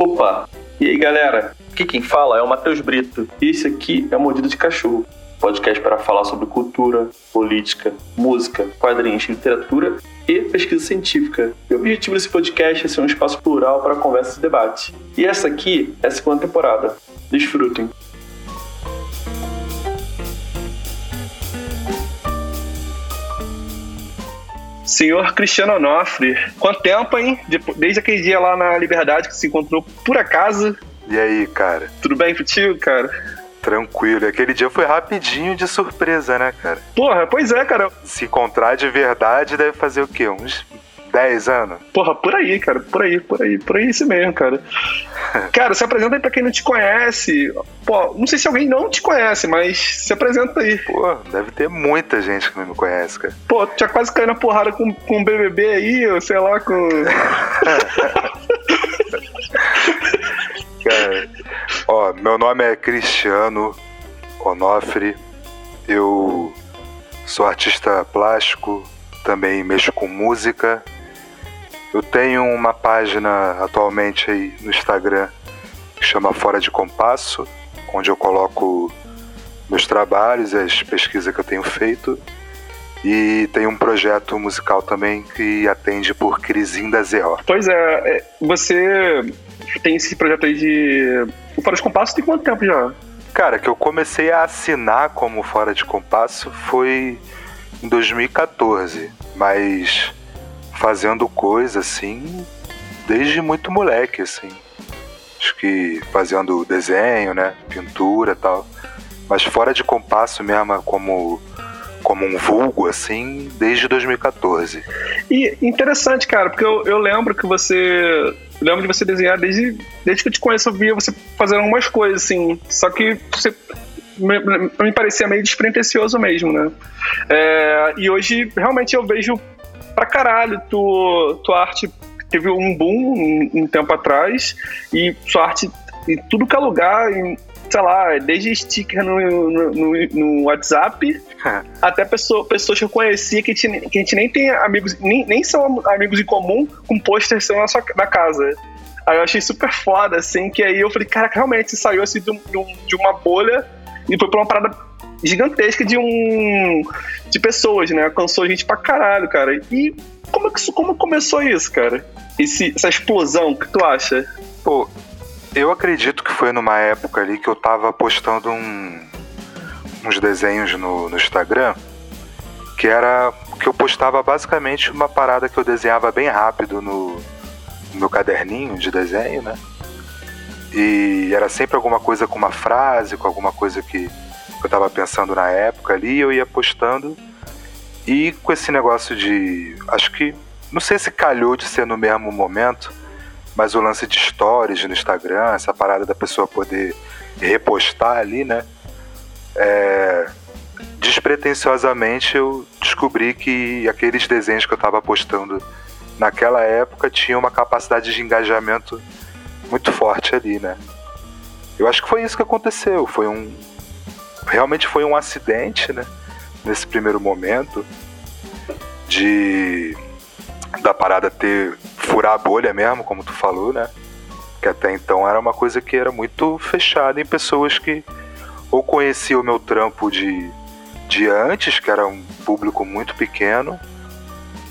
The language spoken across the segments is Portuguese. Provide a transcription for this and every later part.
Opa! E aí galera, aqui quem fala é o Matheus Brito e esse aqui é Mordida de Cachorro, podcast para falar sobre cultura, política, música, quadrinhos, literatura e pesquisa científica. E o objetivo desse podcast é ser um espaço plural para conversa e debate. E essa aqui é a segunda temporada. Desfrutem! Senhor Cristiano Onofre, quanto tempo, hein? Desde aquele dia lá na Liberdade que se encontrou por acaso. E aí, cara? Tudo bem contigo, cara? Tranquilo. Aquele dia foi rapidinho de surpresa, né, cara? Porra, pois é, cara. Se encontrar de verdade deve fazer o quê? Uns 10 anos? Porra, por aí, cara. Por aí, por aí, por aí isso mesmo, cara. cara, se apresenta aí pra quem não te conhece. Pô, não sei se alguém não te conhece, mas se apresenta aí. Pô, deve ter muita gente que não me conhece, cara. Pô, tu já quase caiu na porrada com, com BBB aí, ou sei lá, com. cara, ó, meu nome é Cristiano Onofre. Eu sou artista plástico, também mexo com música eu tenho uma página atualmente aí no Instagram que chama Fora de Compasso, onde eu coloco meus trabalhos e as pesquisas que eu tenho feito. E tem um projeto musical também que atende por Crisinda ZO. Pois é, é, você tem esse projeto aí de. O Fora de Compasso tem quanto tempo já? Cara, que eu comecei a assinar como Fora de Compasso foi em 2014, mas fazendo coisa assim desde muito moleque, assim. Acho que fazendo desenho, né? Pintura tal. Mas fora de compasso mesmo, como, como um vulgo, assim, desde 2014. E interessante, cara, porque eu, eu lembro que você. Lembro de você desenhar desde, desde que eu te conheço, eu via você fazendo algumas coisas, assim. Só que você me, me parecia meio despretensioso mesmo, né? É, e hoje, realmente, eu vejo pra caralho. Tu, tua arte teve um boom um, um tempo atrás e sua arte em tudo que é lugar, em, sei lá, desde sticker no, no, no, no WhatsApp até pessoa, pessoas que eu conhecia que a gente, que a gente nem tem amigos, nem, nem são amigos em comum com posters na, sua, na casa. Aí eu achei super foda, assim, que aí eu falei, cara, realmente saiu assim de, de uma bolha e foi pra uma parada gigantesca de um de pessoas, né? Alcançou gente pra caralho, cara. E como é que como começou isso, cara? Esse, essa explosão, o que tu acha? Pô, eu acredito que foi numa época ali que eu tava postando um, uns desenhos no, no Instagram que era que eu postava basicamente uma parada que eu desenhava bem rápido no, no meu caderninho de desenho, né? E era sempre alguma coisa com uma frase, com alguma coisa que que eu estava pensando na época ali, eu ia postando. E com esse negócio de. Acho que. Não sei se calhou de ser no mesmo momento, mas o lance de stories no Instagram, essa parada da pessoa poder repostar ali, né? É, despretensiosamente eu descobri que aqueles desenhos que eu estava postando naquela época tinham uma capacidade de engajamento muito forte ali, né? Eu acho que foi isso que aconteceu. Foi um, realmente foi um acidente, né? Nesse primeiro momento de da parada ter furar a bolha mesmo, como tu falou, né? Que até então era uma coisa que era muito fechada em pessoas que ou conheciam o meu trampo de, de antes, que era um público muito pequeno,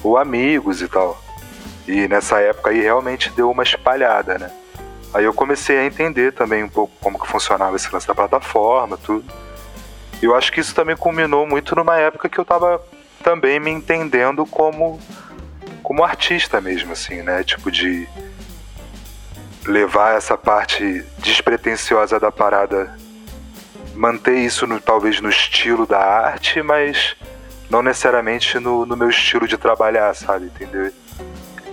ou amigos e tal. E nessa época aí realmente deu uma espalhada, né? Aí eu comecei a entender também um pouco como que funcionava esse lance da plataforma, tudo. Eu acho que isso também culminou muito numa época que eu tava também me entendendo como como artista mesmo, assim, né? Tipo de levar essa parte despretensiosa da parada, manter isso no, talvez no estilo da arte, mas não necessariamente no, no meu estilo de trabalhar, sabe? Entendeu?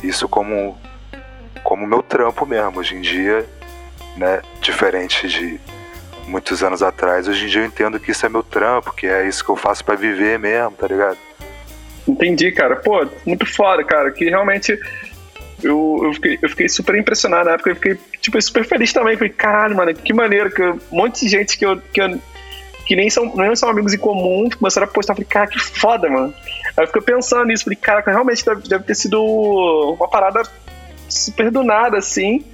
Isso como como meu trampo mesmo. Hoje em dia, né? Diferente de muitos anos atrás. Hoje em dia eu entendo que isso é meu trampo, que é isso que eu faço para viver mesmo, tá ligado? Entendi, cara. Pô, muito foda, cara. Que realmente eu, eu, fiquei, eu fiquei super impressionado na época. Eu fiquei, tipo, super feliz também. Falei, caralho, mano, que maneiro. Que um monte de gente que eu, que eu que nem são, nem são amigos em comum, começaram a postar. Falei, cara, que foda, mano. Aí eu fiquei pensando nisso. Falei, cara, realmente deve, deve ter sido uma parada super do nada, assim.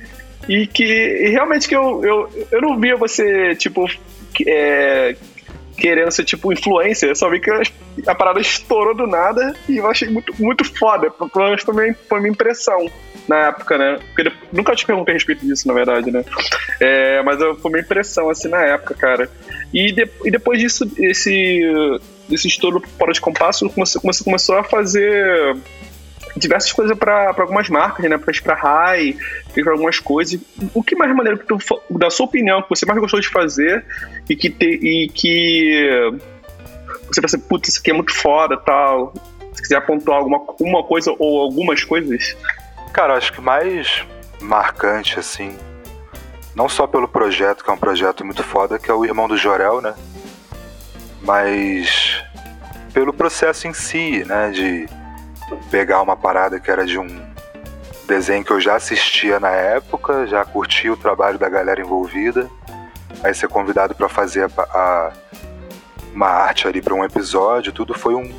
E que realmente que eu, eu, eu não via você, tipo, é, querendo ser tipo influencer, eu só vi que a parada estourou do nada e eu achei muito, muito foda. Pelo menos foi minha, foi minha impressão na época, né? Porque nunca te perguntei a respeito disso, na verdade, né? É, mas foi minha impressão, assim, na época, cara. E, de, e depois disso, esse, esse estouro fora de compasso, você começou a fazer diversas coisas para algumas marcas, né? Para Rai, fez algumas coisas. O que mais maneiro que tu, da sua opinião, que você mais gostou de fazer e que, te, e que você pensa, putz, isso aqui é muito foda tal. Se quiser apontar alguma uma coisa ou algumas coisas. Cara, acho que mais marcante, assim, não só pelo projeto, que é um projeto muito foda, que é o Irmão do Jorel, né? Mas pelo processo em si, né? De pegar uma parada que era de um desenho que eu já assistia na época, já curtia o trabalho da galera envolvida, aí ser convidado para fazer a, a, uma arte ali para um episódio, tudo foi um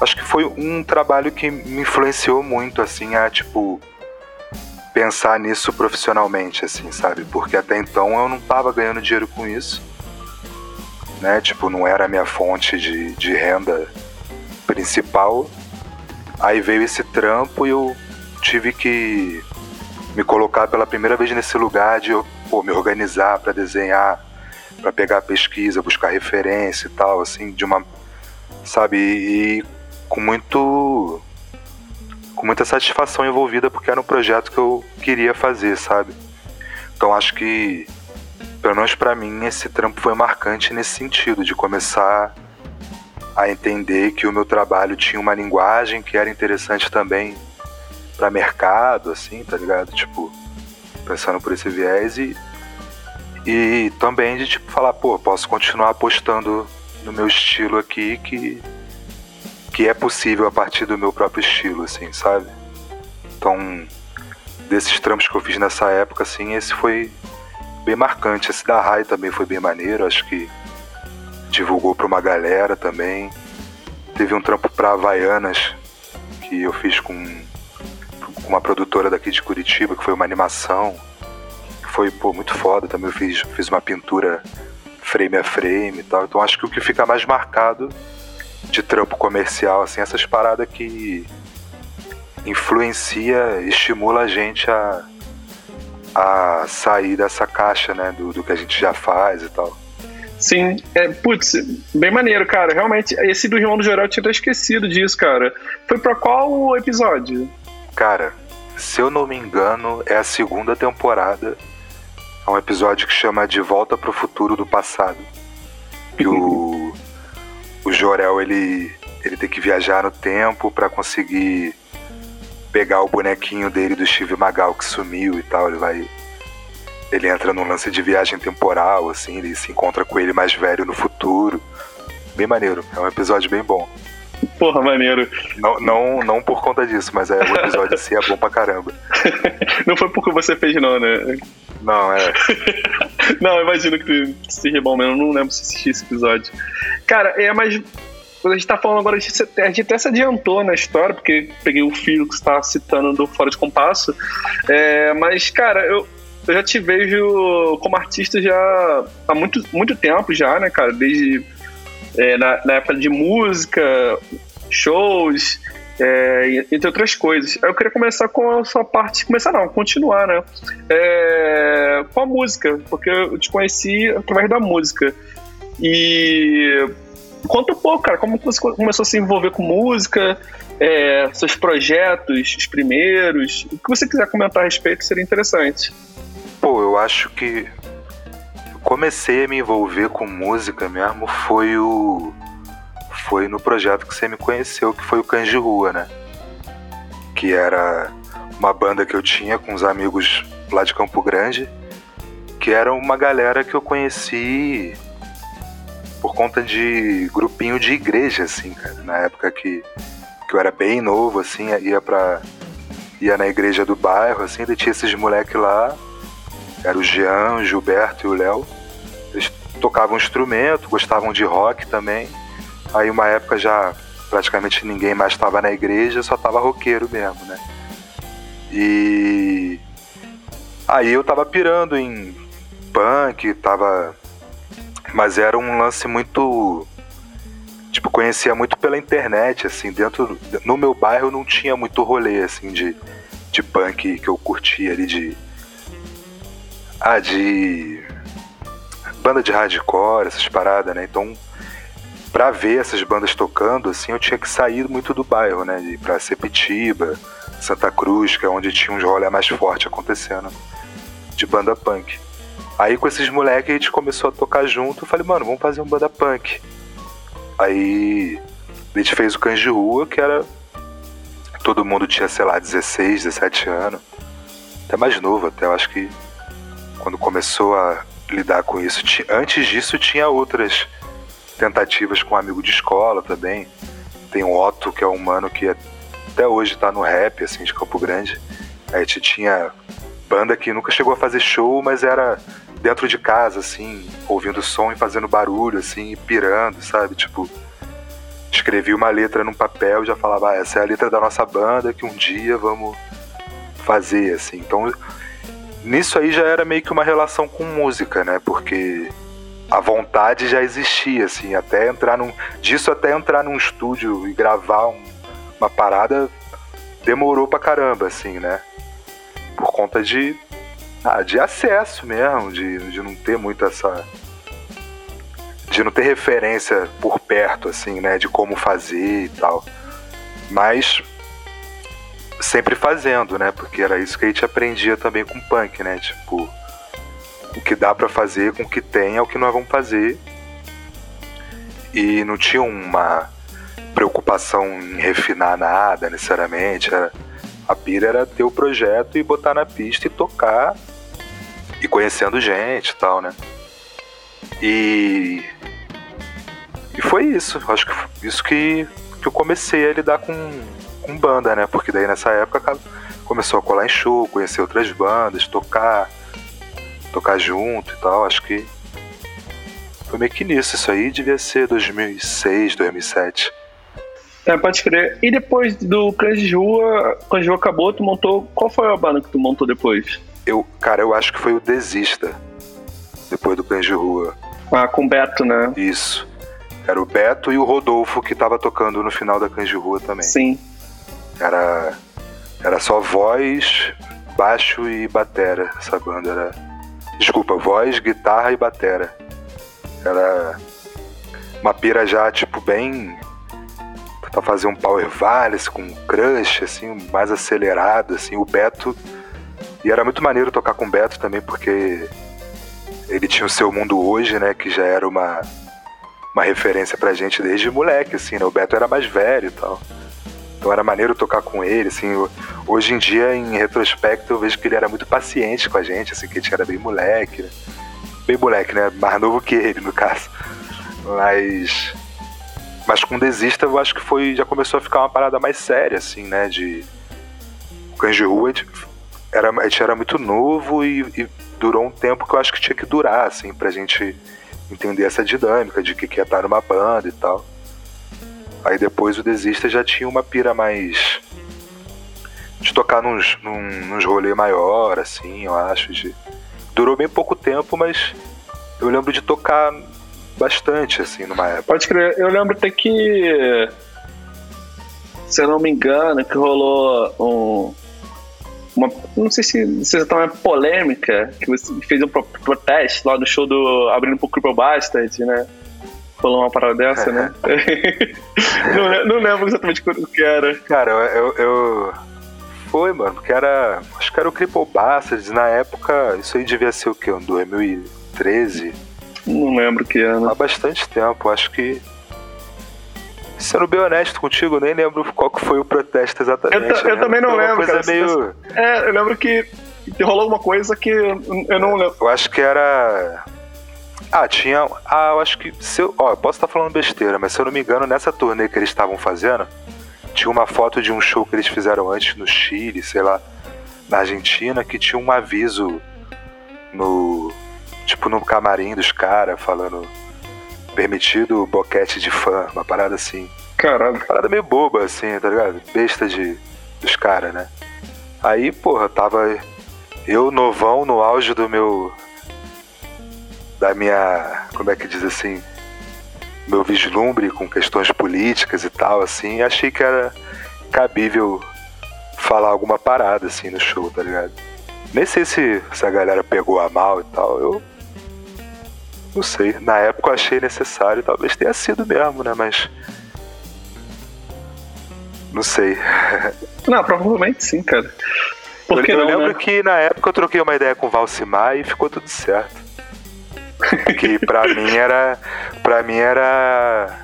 acho que foi um trabalho que me influenciou muito assim a tipo pensar nisso profissionalmente assim, sabe? Porque até então eu não tava ganhando dinheiro com isso. Né? Tipo, não era a minha fonte de, de renda principal. Aí veio esse trampo e eu tive que me colocar pela primeira vez nesse lugar de pô, me organizar para desenhar, para pegar pesquisa, buscar referência e tal, assim, de uma. Sabe? E com muito. com muita satisfação envolvida, porque era um projeto que eu queria fazer, sabe? Então acho que, pelo menos para mim, esse trampo foi marcante nesse sentido, de começar a entender que o meu trabalho tinha uma linguagem que era interessante também para mercado, assim, tá ligado? Tipo, pensando por esse viés e, e também de tipo falar, pô, posso continuar apostando no meu estilo aqui que que é possível a partir do meu próprio estilo, assim, sabe? Então, desses trampos que eu fiz nessa época, assim, esse foi bem marcante. Esse da Rai também foi bem maneiro, acho que divulgou para uma galera também. Teve um trampo para Havaianas que eu fiz com, uma produtora daqui de Curitiba, que foi uma animação. Que foi pô, muito foda também. Eu fiz, fiz uma pintura frame a frame e tal. Então acho que o que fica mais marcado de trampo comercial, assim, essas paradas que influencia, estimula a gente a, a sair dessa caixa, né, do, do que a gente já faz e tal. Sim, é, putz, bem maneiro, cara. Realmente, esse do Irmão do Geral eu tinha até esquecido disso, cara. Foi pra qual episódio? Cara, se eu não me engano, é a segunda temporada. É um episódio que chama De Volta pro Futuro do Passado. Que o, o Jorel, ele, ele tem que viajar no tempo para conseguir pegar o bonequinho dele do Steve Magal que sumiu e tal. Ele vai ele entra num lance de viagem temporal, assim, ele se encontra com ele mais velho no futuro. Bem maneiro, é um episódio bem bom. Porra, maneiro. Não, não, não por conta disso, mas é, o episódio assim é bom pra caramba. Não foi porque você fez, não, né? Não, é. não, imagino que seja bom mesmo. Não lembro se assisti esse episódio. Cara, é, mas a gente tá falando agora, a gente, a gente até se adiantou na história, porque peguei o fio que você tá citando do Fora de Compasso. É, mas, cara, eu, eu já te vejo como artista já há muito, muito tempo já, né, cara? Desde é, na, na, época de música, shows, é, entre outras coisas. Eu queria começar com a sua parte, começar não, continuar, né? É, com a música, porque eu te conheci através da música. E conta um pouco, cara, como você começou a se envolver com música, é, seus projetos, os primeiros, o que você quiser comentar a respeito seria interessante. Pô, eu acho que comecei a me envolver com música mesmo foi o foi no projeto que você me conheceu, que foi o Cães de Rua, né? Que era uma banda que eu tinha com os amigos lá de Campo Grande, que era uma galera que eu conheci por conta de grupinho de igreja, assim, cara. Na época que, que eu era bem novo, assim, ia pra. ia na igreja do bairro, assim, e tinha esses moleques lá era o Jean, o Gilberto e o Léo. Eles tocavam instrumento, gostavam de rock também. Aí uma época já praticamente ninguém mais estava na igreja, só tava roqueiro mesmo, né? E Aí eu tava pirando em punk, tava. Mas era um lance muito. Tipo, conhecia muito pela internet, assim, dentro. No meu bairro não tinha muito rolê, assim, de, de punk que eu curtia ali, de. Ah, de. Banda de hardcore, essas paradas, né? Então, pra ver essas bandas tocando, assim, eu tinha que sair muito do bairro, né? Ir pra Sepitiba, Santa Cruz, que é onde tinha uns rolê mais forte acontecendo de banda punk. Aí com esses moleques a gente começou a tocar junto. Eu falei, mano, vamos fazer uma banda punk. Aí a gente fez o Cães de Rua, que era. Todo mundo tinha, sei lá, 16, 17 anos. Até mais novo, até eu acho que quando começou a lidar com isso. Antes disso tinha outras tentativas com um amigo de escola também. Tem o Otto, que é um mano que até hoje tá no rap, assim, de Campo Grande. A gente tinha banda que nunca chegou a fazer show, mas era dentro de casa, assim, ouvindo som e fazendo barulho, assim, pirando, sabe? Tipo, escrevi uma letra num papel e já falava, ah, essa é a letra da nossa banda que um dia vamos fazer, assim. Então, nisso aí já era meio que uma relação com música, né? Porque a vontade já existia, assim, até entrar num. Disso até entrar num estúdio e gravar um, uma parada demorou pra caramba, assim, né? por conta de, ah, de acesso mesmo, de, de não ter muito essa. de não ter referência por perto, assim, né, de como fazer e tal. Mas sempre fazendo, né, porque era isso que a gente aprendia também com punk, né, tipo, o que dá para fazer com o que tem é o que nós vamos fazer. E não tinha uma preocupação em refinar nada necessariamente, era a pira era ter o projeto e botar na pista e tocar e conhecendo gente e tal, né? E. E foi isso. Acho que isso que, que eu comecei a lidar com, com banda, né? Porque daí nessa época começou a colar em show, conhecer outras bandas, tocar, tocar junto e tal. Acho que foi meio que nisso. Isso aí devia ser 2006, 2007. É, pode crer. E depois do Cães de Rua, Cães de Rua acabou, tu montou. Qual foi a banda que tu montou depois? Eu, cara, eu acho que foi o Desista. Depois do Cães de Rua. Ah, com o Beto, né? Isso. Era o Beto e o Rodolfo que tava tocando no final da Cães de Rua também. Sim. Era. Era só voz, baixo e batera. Essa banda era. Desculpa, voz, guitarra e batera. Era uma pira já, tipo, bem para fazer um Power Valence com um crush, assim, mais acelerado, assim, o Beto. E era muito maneiro tocar com o Beto também, porque ele tinha o seu mundo hoje, né, que já era uma, uma referência pra gente desde moleque, assim, né? O Beto era mais velho e tal. Então era maneiro tocar com ele, assim. Hoje em dia, em retrospecto, eu vejo que ele era muito paciente com a gente, assim, que a gente era bem moleque, né? Bem moleque, né? Mais novo que ele, no caso. Mas mas com Desista eu acho que foi. Já começou a ficar uma parada mais séria, assim, né? De. Cães de Rua era, a gente era muito novo e, e, durou um tempo que eu acho que tinha que durar, assim, pra gente entender essa dinâmica de que, que ia estar numa banda e tal. Aí depois o Desista já tinha uma pira mais. de tocar nos, num, nos rolê maior, assim, eu acho. De... Durou bem pouco tempo, mas eu lembro de tocar bastante, assim, numa época. Pode crer. Eu lembro até que, se eu não me engano, que rolou um. Uma, não sei se, se tá uma polêmica, que você fez um protesto lá no show do Abrindo pro Cripple Bastard, né? Rolou uma parada dessa, né? não, não lembro exatamente o que era. Cara, eu, eu, Foi, mano, porque era. Acho que era o Cripple Bastards. Na época, isso aí devia ser o quê? Um 2013? Não lembro que ano. Há bastante tempo, acho que. Sendo bem honesto contigo, nem lembro qual que foi o protesto exatamente. Eu, eu né? também não lembro. Coisa cara, meio... É, eu lembro que rolou alguma coisa que eu não lembro. Eu acho que era. Ah, tinha. Ah, eu acho que. Se eu... Ó, eu posso estar falando besteira, mas se eu não me engano, nessa turnê que eles estavam fazendo, tinha uma foto de um show que eles fizeram antes no Chile, sei lá, na Argentina, que tinha um aviso no, tipo no camarim dos caras, falando permitido boquete de fã, uma parada assim. Caralho. Uma parada meio boba, assim, tá ligado? Besta de, dos caras, né? Aí, porra, tava Eu, novão, no auge do meu. Da minha. Como é que diz assim? Meu vislumbre com questões políticas e tal, assim, achei que era cabível falar alguma parada, assim, no show, tá ligado? Nem sei se, se a galera pegou a mal e tal, eu. Não sei. Na época eu achei necessário, talvez tenha sido mesmo, né? Mas. Não sei. Não, provavelmente sim, cara. Porque eu, eu lembro né? que na época eu troquei uma ideia com o Valsimar e ficou tudo certo. que pra mim era. Pra mim era.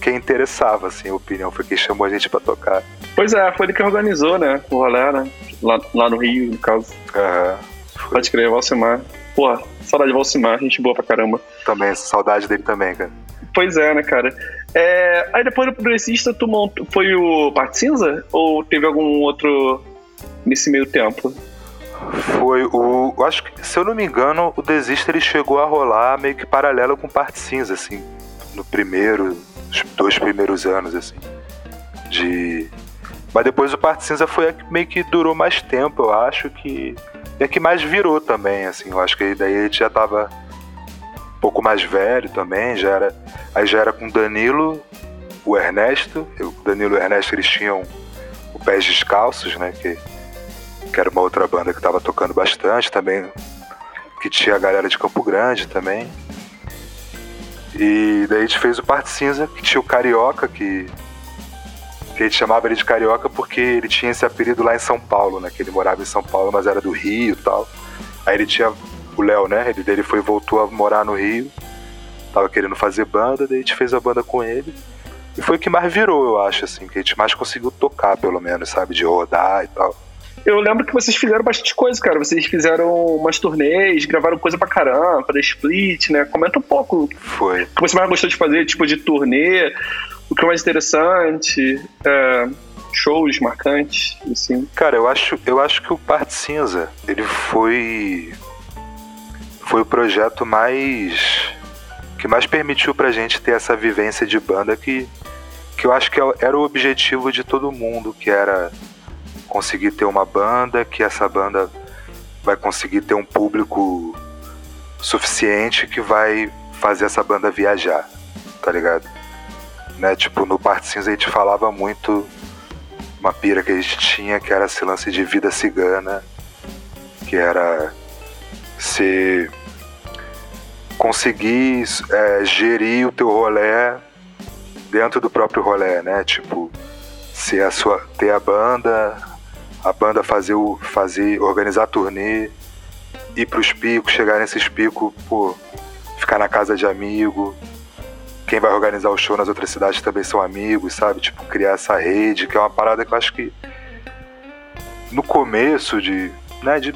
Quem interessava, assim, a opinião. Foi quem chamou a gente pra tocar. Pois é, foi ele que organizou, né? O rolê, né? Lá, lá no Rio, no caso. Uhum, Pode crer, Valsimar. Porra, saudade de Valsimar, gente boa pra caramba. Também, saudade dele também, cara. Pois é, né, cara? É, aí depois do Progressista, tu montou, foi o Parte Cinza? Ou teve algum outro nesse meio tempo? Foi o. Acho que, se eu não me engano, o Desista ele chegou a rolar meio que paralelo com Parte Cinza, assim. No primeiro. Os dois primeiros anos, assim. De. Mas depois o Parte Cinza foi a que meio que durou mais tempo, eu acho que. É que mais virou também, assim. Eu acho que daí gente já tava um pouco mais velho também, já era. Aí já era com Danilo, o Ernesto. O Danilo e o Ernesto eles tinham o Pés Descalços, né? Que, que era uma outra banda que tava tocando bastante também. Que tinha a galera de Campo Grande também. E daí a gente fez o Parte Cinza, que tinha o Carioca, que, que a gente chamava ele de Carioca porque ele tinha esse apelido lá em São Paulo, né? Que ele morava em São Paulo, mas era do Rio e tal. Aí ele tinha o Léo, né? Ele dele foi voltou a morar no Rio. Tava querendo fazer banda, daí a gente fez a banda com ele. E foi o que mais virou, eu acho, assim, que a gente mais conseguiu tocar, pelo menos, sabe? De rodar e tal. Eu lembro que vocês fizeram bastante coisa, cara. Vocês fizeram umas turnês, gravaram coisa pra caramba, pra split, né? Comenta um pouco. Foi. O que você mais gostou de fazer, tipo, de turnê, o que é mais interessante, é, shows marcantes, assim. Cara, eu acho, eu acho que o Parte Cinza, ele foi foi o projeto mais que mais permitiu pra gente ter essa vivência de banda que, que eu acho que é era o objetivo de todo mundo, que era conseguir ter uma banda, que essa banda vai conseguir ter um público suficiente que vai fazer essa banda viajar, tá ligado? Né? Tipo, no Parte Cinza a gente falava muito uma pira que a gente tinha, que era esse lance de vida cigana, que era ser conseguir é, gerir o teu rolé dentro do próprio rolé, né? Tipo, ser a sua, ter a banda, a banda fazer o fazer organizar turnê, ir pros picos, chegar nesses picos, pô, ficar na casa de amigo. Quem vai organizar o show nas outras cidades também são amigos, sabe? Tipo, criar essa rede, que é uma parada que eu acho que no começo de, né, de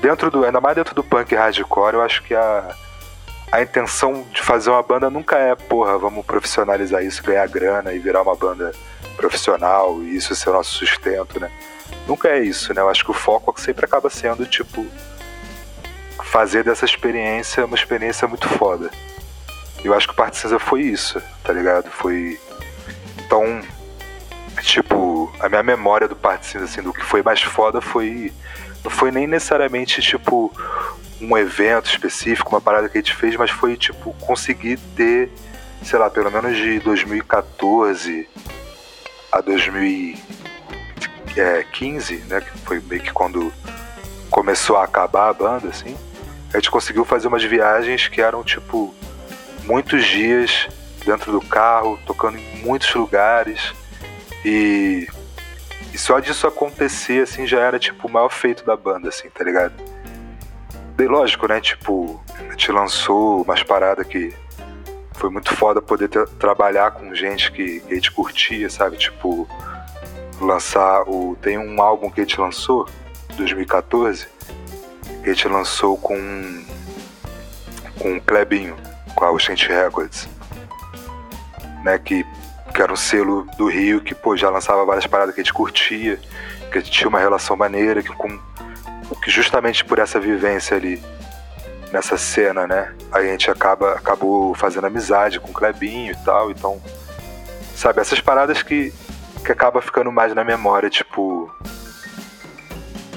dentro do, ainda mais dentro do punk hardcore, eu acho que a, a intenção de fazer uma banda nunca é, porra, vamos profissionalizar isso, ganhar grana e virar uma banda profissional e isso ser o nosso sustento, né? Nunca é isso, né? Eu acho que o foco sempre acaba sendo, tipo, fazer dessa experiência uma experiência muito foda. Eu acho que o Parte Cinza foi isso, tá ligado? Foi. Então, tipo, a minha memória do Parte Cinza, assim, do que foi mais foda foi não foi nem necessariamente tipo um evento específico, uma parada que a gente fez, mas foi tipo conseguir ter, sei lá, pelo menos de 2014 a 2015, né, que foi meio que quando começou a acabar a banda assim. A gente conseguiu fazer umas viagens que eram tipo muitos dias dentro do carro, tocando em muitos lugares e e só disso acontecer, assim, já era, tipo, o maior feito da banda, assim, tá ligado? Daí, lógico, né? Tipo, a gente lançou umas paradas que foi muito foda poder ter, trabalhar com gente que, que a gente curtia, sabe? Tipo, lançar o. Tem um álbum que a gente lançou, 2014, que a gente lançou com. com o Klebinho, com a Ocean Records. Né, que que era um selo do Rio que pô, já lançava várias paradas que a gente curtia, que a gente tinha uma relação maneira, que, com, que justamente por essa vivência ali nessa cena, né, a gente acaba acabou fazendo amizade com o Klebinho e tal, então sabe, essas paradas que que acaba ficando mais na memória, tipo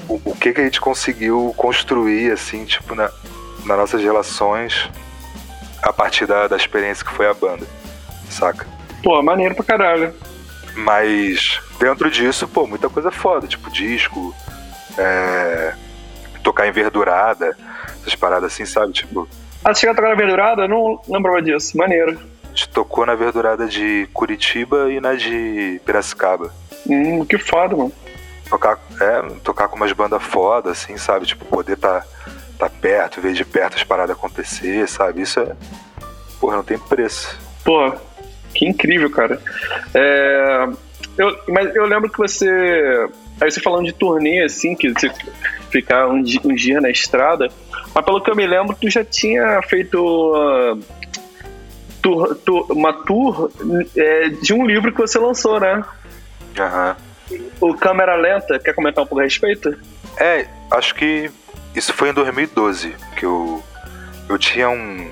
o, o que que a gente conseguiu construir, assim, tipo, na, nas nossas relações a partir da, da experiência que foi a banda, saca? Pô, maneiro pra caralho. Mas dentro disso, pô, muita coisa foda, tipo disco, é, tocar em verdurada, essas paradas assim, sabe? Tipo. Ah, você chegou a tocar na verdurada? Não lembrava disso. Maneiro. A gente tocou na verdurada de Curitiba e na de Piracicaba. Hum, que foda, mano. Tocar, é, tocar com umas bandas foda, assim, sabe? Tipo, poder tá, tá perto, ver de perto as paradas acontecer, sabe? Isso é. Porra, não tem preço. Pô, que incrível, cara. É, eu, mas eu lembro que você. Aí você falando de turnê, assim, que você ficar um dia, um dia na estrada. Mas pelo que eu me lembro, tu já tinha feito uh, tour, tour, uma tour é, de um livro que você lançou, né? Aham. O Câmera Lenta. Quer comentar um pouco a respeito? É, acho que isso foi em 2012 que eu, eu tinha um.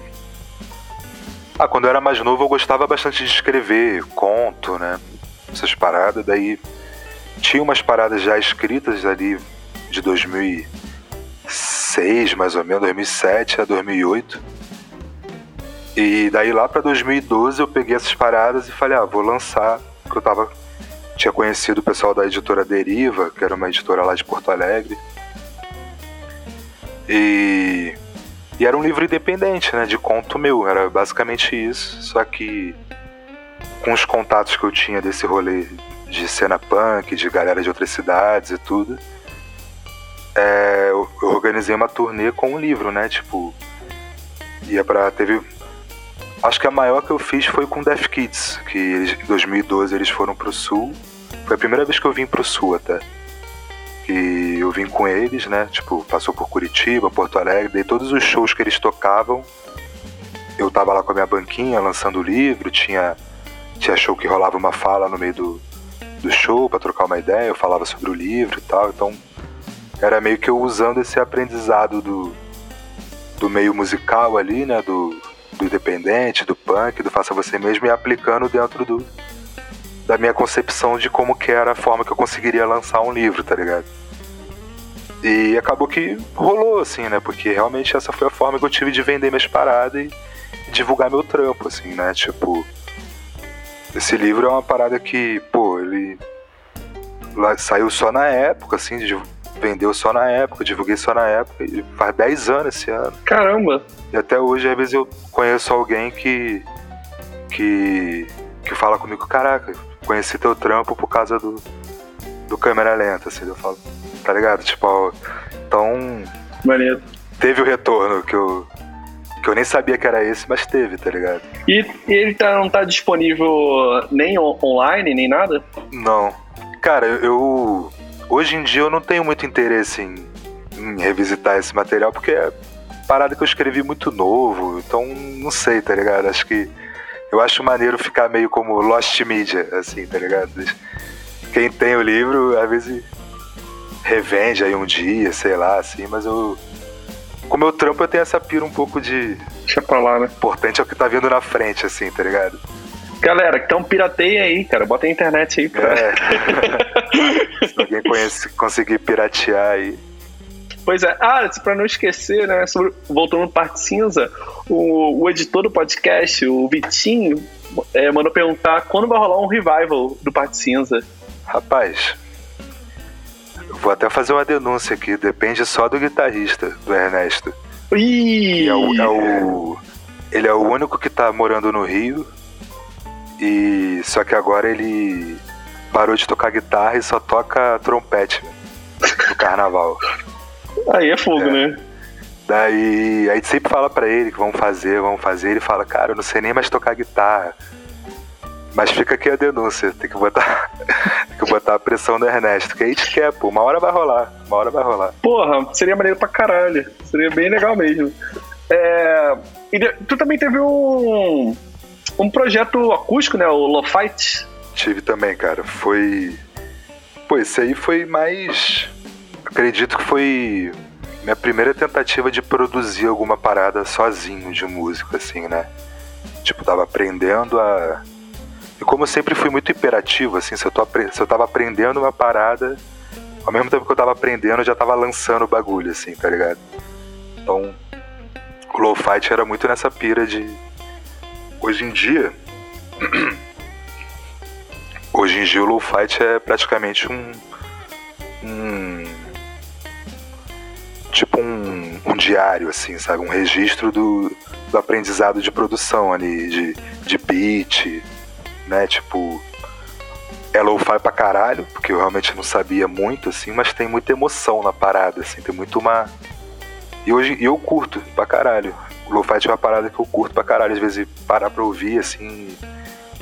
Ah, quando eu era mais novo eu gostava bastante de escrever conto, né? Essas paradas. Daí tinha umas paradas já escritas ali de 2006, mais ou menos, 2007 a 2008. E daí lá para 2012 eu peguei essas paradas e falei, ah, vou lançar, porque eu tava tinha conhecido o pessoal da editora Deriva, que era uma editora lá de Porto Alegre. E, e era um livro independente, né, de conto meu, era basicamente isso, só que com os contatos que eu tinha desse rolê de cena punk, de galera de outras cidades e tudo, é, eu, organizei uma turnê com um livro, né? Tipo, ia pra. Teve. Acho que a maior que eu fiz foi com Death Kids, que eles, em 2012 eles foram pro sul. Foi a primeira vez que eu vim pro sul até. E eu vim com eles, né? Tipo, passou por Curitiba, Porto Alegre, daí todos os shows que eles tocavam, eu tava lá com a minha banquinha lançando o livro, tinha, tinha show que rolava uma fala no meio do, do show para trocar uma ideia, eu falava sobre o livro e tal, então era meio que eu usando esse aprendizado do, do meio musical ali, né? Do, do independente, do punk, do faça você mesmo e aplicando dentro do da minha concepção de como que era a forma que eu conseguiria lançar um livro, tá ligado? E acabou que rolou, assim, né? Porque realmente essa foi a forma que eu tive de vender minhas paradas e divulgar meu trampo, assim, né? Tipo, esse livro é uma parada que, pô, ele saiu só na época, assim, de vendeu só na época, divulguei só na época, e faz 10 anos esse ano. Caramba! E até hoje, às vezes, eu conheço alguém que. que. que fala comigo, caraca, conheci teu trampo por causa do. do câmera lenta, assim, eu falo, tá ligado? Tipo, então. Maneiro. Teve o retorno que eu. que eu nem sabia que era esse, mas teve, tá ligado? E, e ele tá, não tá disponível nem on online, nem nada? Não. Cara, eu Hoje em dia eu não tenho muito interesse em, em revisitar esse material, porque é parada que eu escrevi muito novo, então não sei, tá ligado? Acho que eu acho maneiro ficar meio como Lost Media, assim, tá ligado? Quem tem o livro, às vezes revende aí um dia, sei lá, assim, mas eu. Com o meu trampo eu tenho essa pira um pouco de. Deixa pra lá, né? Importante é o que tá vindo na frente, assim, tá ligado? Galera, então pirateia aí, cara. Bota a internet aí pra. É. Se alguém conhece, conseguir piratear aí. Pois é. Ah, pra não esquecer, né? Sobre, voltando no Parte Cinza, o, o editor do podcast, o Vitinho, é, mandou perguntar quando vai rolar um revival do Parte Cinza. Rapaz, vou até fazer uma denúncia aqui. Depende só do guitarrista, do Ernesto. Ih! É o, é o, ele é o único que tá morando no Rio e só que agora ele parou de tocar guitarra e só toca trompete no carnaval. Aí é fogo, é. né? Daí a gente sempre fala para ele que vamos fazer, vamos fazer. Ele fala, cara, eu não sei nem mais tocar guitarra. Mas fica aqui a denúncia, tem que botar, tem que botar a pressão do Ernesto, que a gente quer, pô. Uma hora vai rolar, uma hora vai rolar. Porra, seria maneiro pra caralho. Seria bem legal mesmo. É, e tu também teve um, um projeto acústico, né? O Lo-Fight. Tive também, cara. Foi. Pô, esse aí foi mais. Acredito que foi minha primeira tentativa de produzir alguma parada sozinho de música, assim, né? Tipo, tava aprendendo a. E como eu sempre fui muito imperativo, assim, se eu, tô, se eu tava aprendendo uma parada, ao mesmo tempo que eu tava aprendendo, eu já tava lançando o bagulho, assim, tá ligado? Então, o low fight era muito nessa pira de. Hoje em dia. Hoje em dia o low fight é praticamente um. um tipo um, um diário, assim, sabe? Um registro do, do aprendizado de produção ali, de, de beat, né? Tipo, é lo-fi pra caralho, porque eu realmente não sabia muito, assim, mas tem muita emoção na parada, assim, tem muito uma. E hoje eu curto pra caralho. Lo-fi é uma parada que eu curto pra caralho, às vezes parar pra ouvir, assim.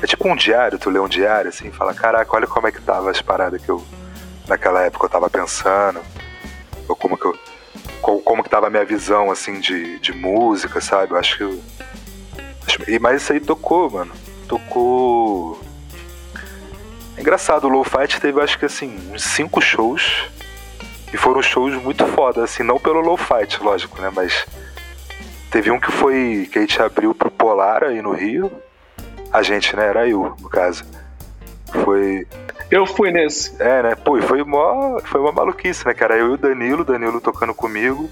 É tipo um diário, tu lê um diário, assim, fala, caraca, olha como é que tava as paradas que eu. Naquela época eu tava pensando. Ou como que eu como que tava a minha visão, assim, de, de música, sabe? Eu acho que eu... Mas isso aí tocou, mano. Tocou... É engraçado, o Low Fight teve, acho que, assim, uns cinco shows. E foram shows muito foda, assim, não pelo Low Fight, lógico, né? Mas teve um que foi... que a gente abriu pro Polar aí no Rio. A gente, né? Era eu, no caso. Foi eu fui nesse. É, né? Pô, foi uma, foi uma maluquice, né, cara? Eu e o Danilo, Danilo tocando comigo,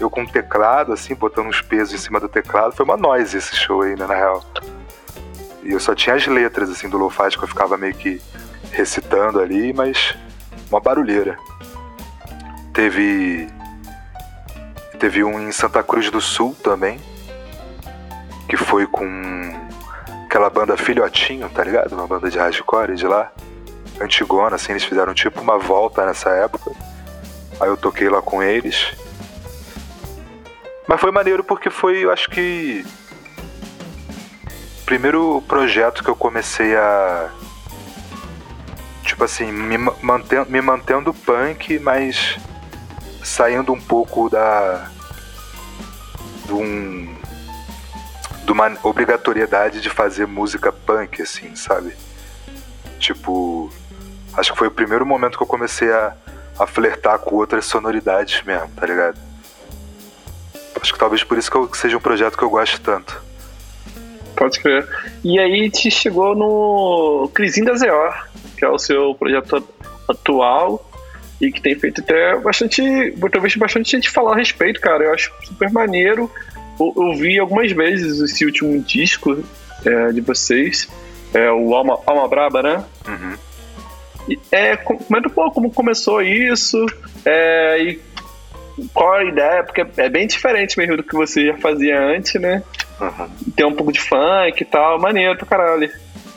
eu com o teclado, assim, botando uns pesos em cima do teclado. Foi uma noise esse show aí, né, na real. E eu só tinha as letras, assim, do Lofat que eu ficava meio que recitando ali, mas uma barulheira. Teve. Teve um em Santa Cruz do Sul também, que foi com aquela banda Filhotinho, tá ligado? Uma banda de hardcore de lá antigona, assim, eles fizeram tipo uma volta nessa época. Aí eu toquei lá com eles. Mas foi maneiro porque foi, eu acho que. Primeiro projeto que eu comecei a. Tipo assim, me mantendo, me mantendo punk, mas saindo um pouco da. De um. de uma obrigatoriedade de fazer música punk, assim, sabe? Tipo Acho que foi o primeiro momento que eu comecei a, a flertar com outras sonoridades mesmo, tá ligado? Acho que talvez por isso que, eu, que seja um projeto que eu gosto tanto. Pode crer. E aí te chegou no Crisinho da que é o seu projeto atual e que tem feito até bastante. Eu vejo bastante gente falar a respeito, cara. Eu acho super maneiro. Eu, eu vi algumas vezes esse último disco é, de vocês, é o Alma, Alma Braba, né? Uhum. É, comenta um pouco como começou isso é, e qual a ideia, porque é bem diferente mesmo do que você já fazia antes, né? Uhum. Tem um pouco de funk e tal, maneiro pra caralho.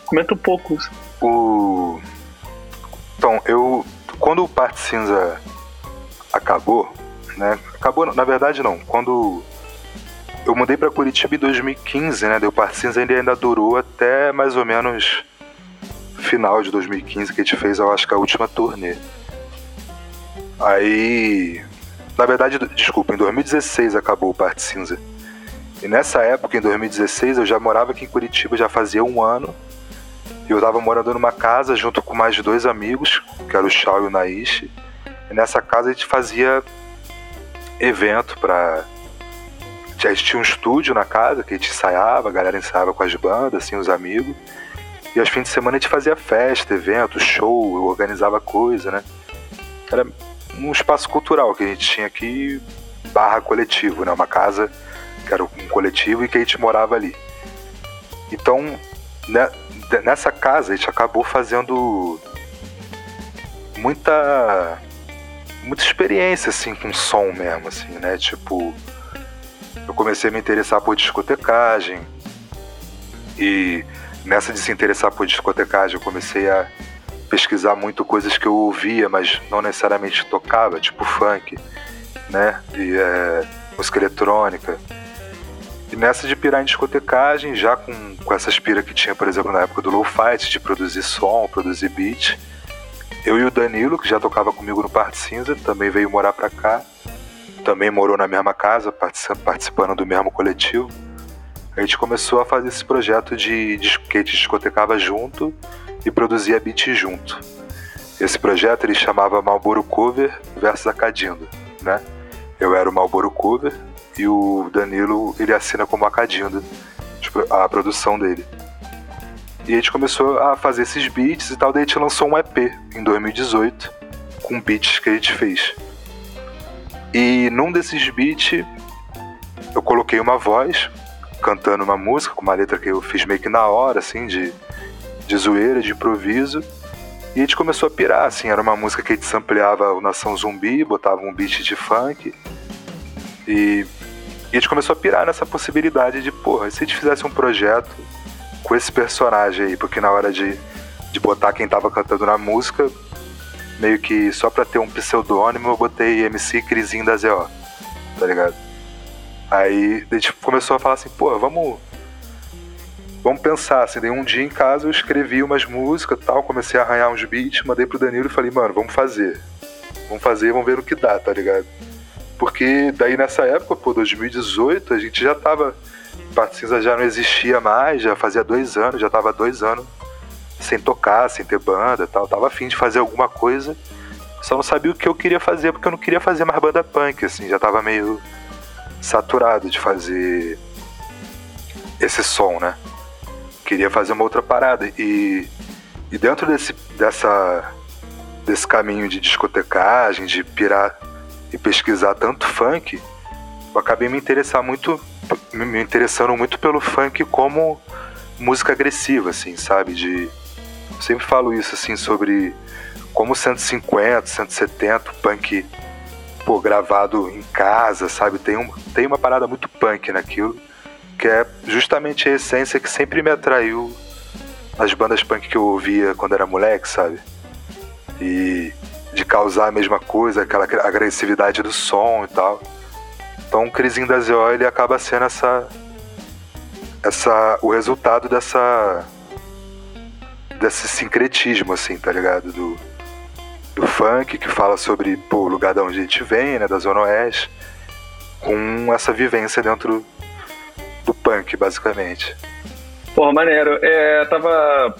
Comenta um pouco. O... Então, eu. Quando o Parte Cinza acabou, né? Acabou, na verdade não. Quando eu mudei para Curitiba em 2015, né? Deu Parte Cinza ainda, ainda durou até mais ou menos final de 2015 que a gente fez, eu acho que a última turnê. Aí, na verdade, desculpa, em 2016 acabou o Parte Cinza. E nessa época, em 2016, eu já morava aqui em Curitiba, já fazia um ano. Eu tava morando numa casa junto com mais dois amigos, que era o Shaw e o Naishi. E nessa casa a gente fazia evento pra. A gente tinha um estúdio na casa que a gente ensaiava, a galera ensaiava com as bandas, assim, os amigos. E aos fins de semana a gente fazia festa, evento, show, eu organizava coisa, né? Era um espaço cultural que a gente tinha aqui, barra coletivo, né? Uma casa que era um coletivo e que a gente morava ali. Então, né, nessa casa a gente acabou fazendo muita muita experiência assim com som mesmo assim, né? Tipo, eu comecei a me interessar por discotecagem e nessa de se interessar por discotecagem, eu comecei a pesquisar muito coisas que eu ouvia, mas não necessariamente tocava, tipo funk, né? E é, música eletrônica. E nessa de pirar em discotecagem, já com, com essa pira que tinha, por exemplo, na época do Low Fight, de produzir som, produzir beat, eu e o Danilo, que já tocava comigo no Parte Cinza, também veio morar pra cá. Também morou na mesma casa, participando do mesmo coletivo a gente começou a fazer esse projeto de, de que a gente discotecava junto e produzia beat junto. Esse projeto ele chamava Malboro Cover versus Acadindo, né? Eu era o Malboro Cover e o Danilo ele assina como Acadindo tipo, a produção dele. E a gente começou a fazer esses beats e tal, daí a gente lançou um EP em 2018 com beats que a gente fez. E num desses beats eu coloquei uma voz cantando uma música com uma letra que eu fiz meio que na hora, assim, de, de zoeira, de improviso. E a gente começou a pirar, assim, era uma música que a gente sampleava o Nação Zumbi, botava um beat de funk. E, e a gente começou a pirar nessa possibilidade de, porra, se a gente fizesse um projeto com esse personagem aí, porque na hora de, de botar quem tava cantando na música, meio que só pra ter um pseudônimo, eu botei MC Crisinho da ZO, tá ligado? Aí a gente começou a falar assim, pô, vamos. Vamos pensar, assim, daí um dia em casa eu escrevi umas músicas tal, comecei a arranhar uns beats, mandei pro Danilo e falei, mano, vamos fazer. Vamos fazer, vamos ver o que dá, tá ligado? Porque daí nessa época, pô, 2018, a gente já tava. Particiza já não existia mais, já fazia dois anos, já tava dois anos sem tocar, sem ter banda tal. Tava afim de fazer alguma coisa, só não sabia o que eu queria fazer, porque eu não queria fazer mais banda punk, assim, já tava meio saturado de fazer esse som, né? Queria fazer uma outra parada. E, e dentro desse, dessa, desse caminho de discotecagem, de pirar e pesquisar tanto funk, eu acabei me interessar muito, me interessando muito pelo funk como música agressiva, assim, sabe? De eu sempre falo isso assim sobre como 150, 170, punk pô, gravado em casa, sabe? Tem, um, tem uma parada muito punk naquilo, que é justamente a essência que sempre me atraiu nas bandas punk que eu ouvia quando era moleque, sabe? E de causar a mesma coisa, aquela agressividade do som e tal. Então o Crisinho da ZO ele acaba sendo essa essa o resultado dessa desse sincretismo assim, tá ligado? Do do funk, que fala sobre o lugar de onde a gente vem, né, da Zona Oeste, com essa vivência dentro do punk, basicamente. Porra, maneiro. É, tava.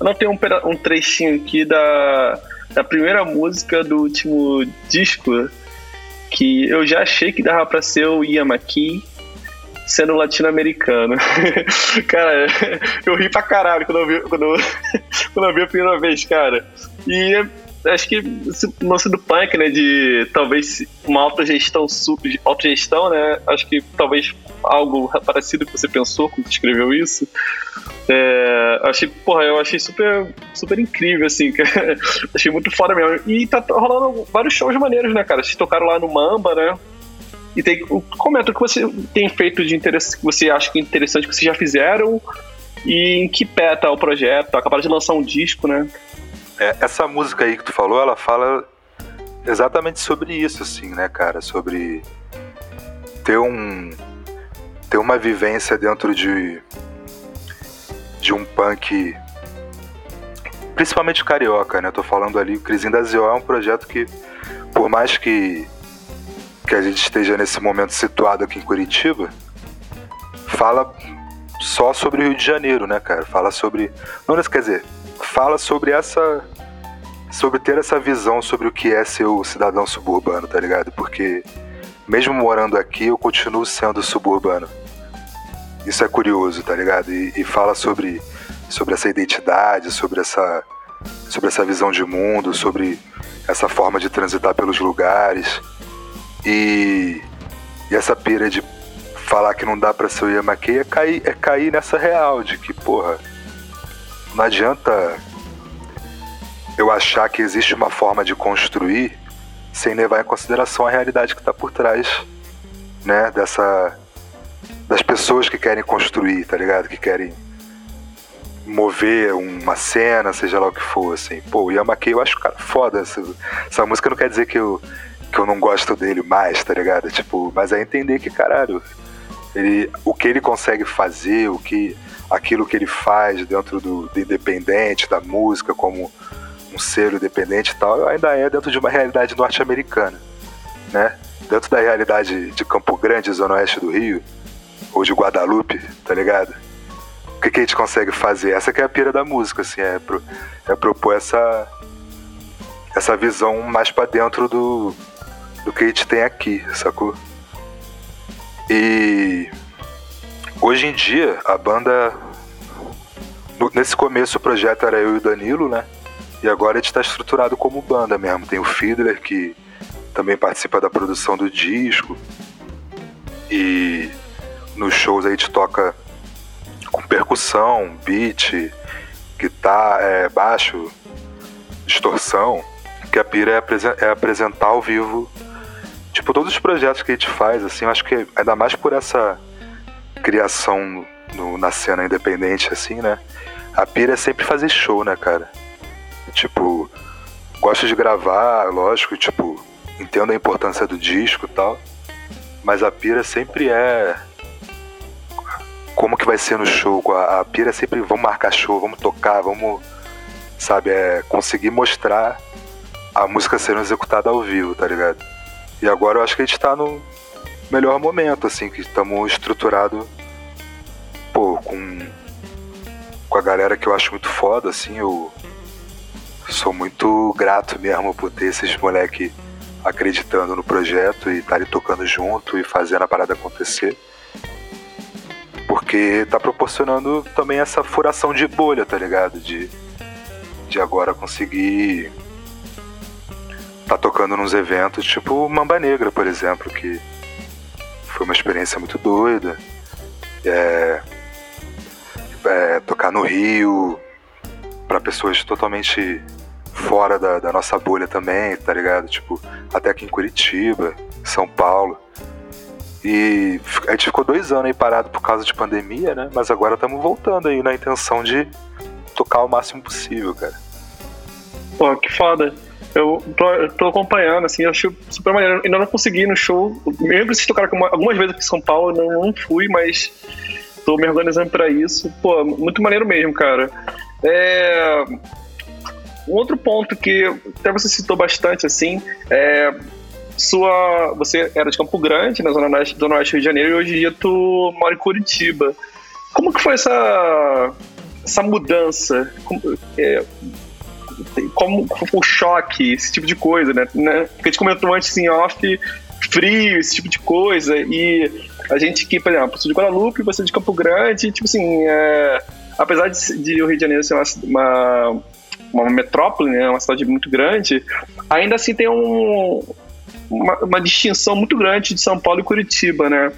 Eu notei um, um trechinho aqui da, da primeira música do último disco, que eu já achei que dava pra ser o Yamaki sendo latino-americano. cara, eu ri pra caralho quando eu vi, quando, quando eu vi a primeira vez, cara. E acho que esse lance do punk, né, de talvez uma autogestão, autogestão, né, acho que talvez algo parecido que você pensou quando escreveu isso. É, achei, porra, eu achei super, super incrível, assim, achei muito foda mesmo. E tá rolando vários shows maneiros, né, cara? Vocês tocaram lá no Mamba, né? E tem, comenta o que você tem feito de interesse, que você acha que é interessante que vocês já fizeram e em que pé tá o projeto. Acabaram de lançar um disco, né? É, essa música aí que tu falou, ela fala exatamente sobre isso, assim, né, cara? Sobre ter um ter uma vivência dentro de de um punk principalmente carioca, né? Tô falando ali, o Crisinho da Zio é um projeto que por mais que que a gente esteja nesse momento situado aqui em Curitiba, fala só sobre o Rio de Janeiro, né, cara? Fala sobre não, quer dizer, fala sobre essa. sobre ter essa visão sobre o que é ser o cidadão suburbano, tá ligado? Porque mesmo morando aqui, eu continuo sendo suburbano. Isso é curioso, tá ligado? E, e fala sobre, sobre essa identidade, sobre essa, sobre essa visão de mundo, sobre essa forma de transitar pelos lugares. E, e essa pira de falar que não dá pra ser o Yamakei é cair, é cair nessa real de que, porra, não adianta eu achar que existe uma forma de construir sem levar em consideração a realidade que está por trás, né, dessa das pessoas que querem construir, tá ligado? Que querem mover uma cena, seja lá o que for, assim. Pô, o Yamakei eu acho cara foda. Essa, essa música não quer dizer que eu, que eu não gosto dele mais, tá ligado? Tipo, mas é entender que, caralho, ele, o que ele consegue fazer, o que aquilo que ele faz dentro do, do independente, da música, como um selo independente e tal, ainda é dentro de uma realidade norte-americana, né? Dentro da realidade de Campo Grande, zona oeste do Rio, ou de Guadalupe, tá ligado? O que, que a gente consegue fazer? Essa que é a pira da música, assim, é, pro, é propor essa, essa visão mais para dentro do, do que a gente tem aqui, sacou? E Hoje em dia, a banda. Nesse começo o projeto era eu e o Danilo, né? E agora a gente tá estruturado como banda mesmo. Tem o Fiedler, que também participa da produção do disco. E nos shows a gente toca com percussão, beat, guitarra, é, baixo, distorção. Que a pira é, é apresentar ao vivo tipo, todos os projetos que a gente faz, assim, eu acho que ainda mais por essa criação no, na cena independente, assim, né? A pira é sempre fazer show, né, cara? Tipo, gosto de gravar, lógico, tipo, entendo a importância do disco e tal, mas a pira sempre é como que vai ser no show. A, a pira é sempre vamos marcar show, vamos tocar, vamos, sabe, é conseguir mostrar a música sendo executada ao vivo, tá ligado? E agora eu acho que a gente tá no melhor momento, assim, que estamos estruturado pô, com, com a galera que eu acho muito foda, assim, eu sou muito grato mesmo por ter esses moleque acreditando no projeto e estarem tocando junto e fazendo a parada acontecer. Porque tá proporcionando também essa furação de bolha, tá ligado? De, de agora conseguir tá tocando nos eventos, tipo Mamba Negra, por exemplo, que foi uma experiência muito doida. É, é, tocar no Rio, para pessoas totalmente fora da, da, nossa bolha também, tá ligado? Tipo, até aqui em Curitiba, São Paulo. E a gente ficou dois anos aí parado por causa de pandemia, né? Mas agora estamos voltando aí na intenção de tocar o máximo possível, cara. Pô, que foda. Eu tô, eu tô acompanhando, assim, eu acho super maneiro. Ainda não consegui no show. Mesmo que vocês tocaram algumas vezes aqui em São Paulo, não, não fui, mas tô me organizando para isso. Pô, muito maneiro mesmo, cara. É... Um outro ponto que até você citou bastante, assim, é sua. Você era de Campo Grande, na Zona Oeste do Rio de Janeiro, e hoje em dia tu mora em Curitiba. Como que foi essa, essa mudança? Como, é, como o choque, esse tipo de coisa, né? né? Porque a gente comentou antes em off, frio, esse tipo de coisa, e a gente que, por exemplo, sou de Guadalupe, você é de Campo Grande, tipo assim, é, apesar de, de, o Rio de Janeiro ser uma, uma, uma metrópole, né, uma cidade muito grande, ainda assim tem um, uma, uma distinção muito grande de São Paulo e Curitiba, né?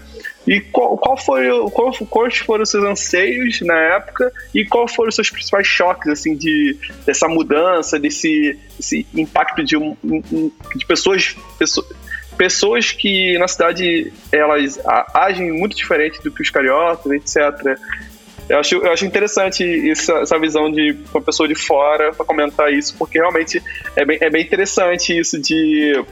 E qual, qual foi qual, quais foram os seus anseios na época e qual foram os seus principais choques assim de dessa mudança, desse, impacto de, de pessoas, pessoas pessoas que na cidade elas agem muito diferente do que os cariocas, etc. Eu acho, eu acho interessante essa, essa visão de uma pessoa de fora para comentar isso, porque realmente é bem, é bem interessante isso de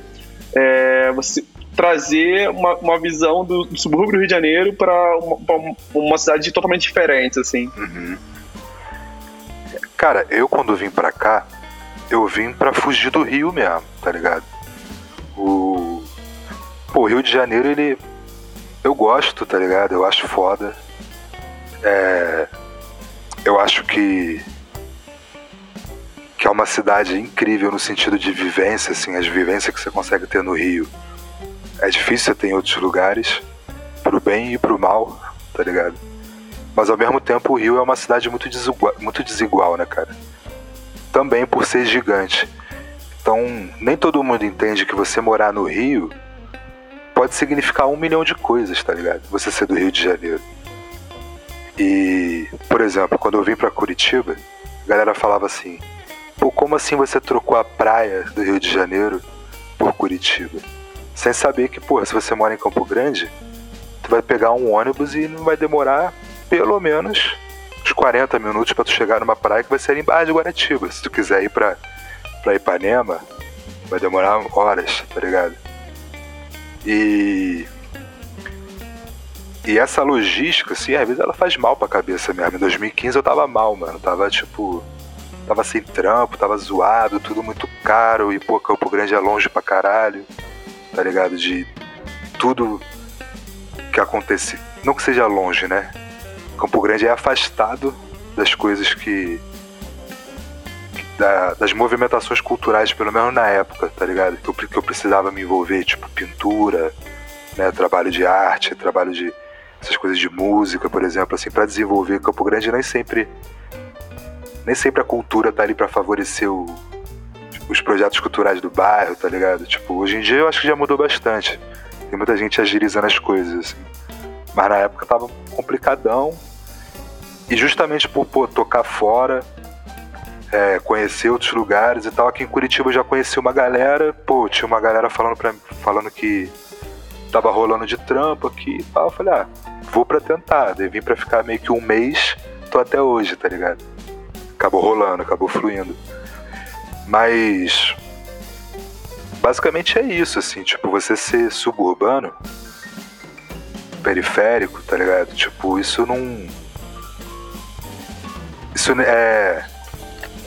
é, você trazer uma, uma visão do, do, subúrbio do Rio de Janeiro para uma, uma, cidade totalmente diferente, assim. Uhum. Cara, eu quando vim para cá, eu vim para fugir do Rio mesmo, tá ligado? O, Pô, o Rio de Janeiro, ele. Eu gosto, tá ligado? Eu acho foda. É, eu acho que que é uma cidade incrível no sentido de vivência, assim, as vivências que você consegue ter no Rio é difícil ter em outros lugares, pro bem e pro mal, tá ligado? Mas ao mesmo tempo o Rio é uma cidade muito desigual, muito desigual, né, cara? Também por ser gigante. Então, nem todo mundo entende que você morar no Rio pode significar um milhão de coisas, tá ligado? Você ser do Rio de Janeiro. E, por exemplo, quando eu vim para Curitiba, a galera falava assim: pô, como assim você trocou a praia do Rio de Janeiro por Curitiba? Sem saber que, porra, se você mora em Campo Grande, tu vai pegar um ônibus e não vai demorar pelo menos uns 40 minutos para tu chegar numa praia que vai ser em Barra de Guaratiba. Se tu quiser ir pra, pra Ipanema, vai demorar horas, tá ligado? E. E essa logística, assim, às vezes ela faz mal pra cabeça mesmo. Em 2015 eu tava mal, mano. Tava tipo. Tava sem trampo, tava zoado, tudo muito caro. E, pô, Campo Grande é longe pra caralho tá ligado? De tudo que acontece. Não que seja longe, né? Campo Grande é afastado das coisas que. Da, das movimentações culturais, pelo menos na época, tá ligado? Que eu, que eu precisava me envolver, tipo pintura, né? Trabalho de arte, trabalho de. essas coisas de música, por exemplo, assim, para desenvolver Campo Grande nem sempre Nem sempre a cultura tá ali para favorecer o, os projetos culturais do bairro, tá ligado? Tipo, hoje em dia eu acho que já mudou bastante. Tem muita gente agilizando as coisas, assim. Mas na época tava complicadão. E justamente por pô, tocar fora, é, conhecer outros lugares e tal. Aqui em Curitiba eu já conheci uma galera, pô, tinha uma galera falando, pra, falando que tava rolando de trampo aqui e tal. Eu falei, ah, vou pra tentar. Daí vim pra ficar meio que um mês, tô até hoje, tá ligado? Acabou rolando, acabou fluindo. Mas. Basicamente é isso, assim, tipo, você ser suburbano, periférico, tá ligado? Tipo, isso não. Isso é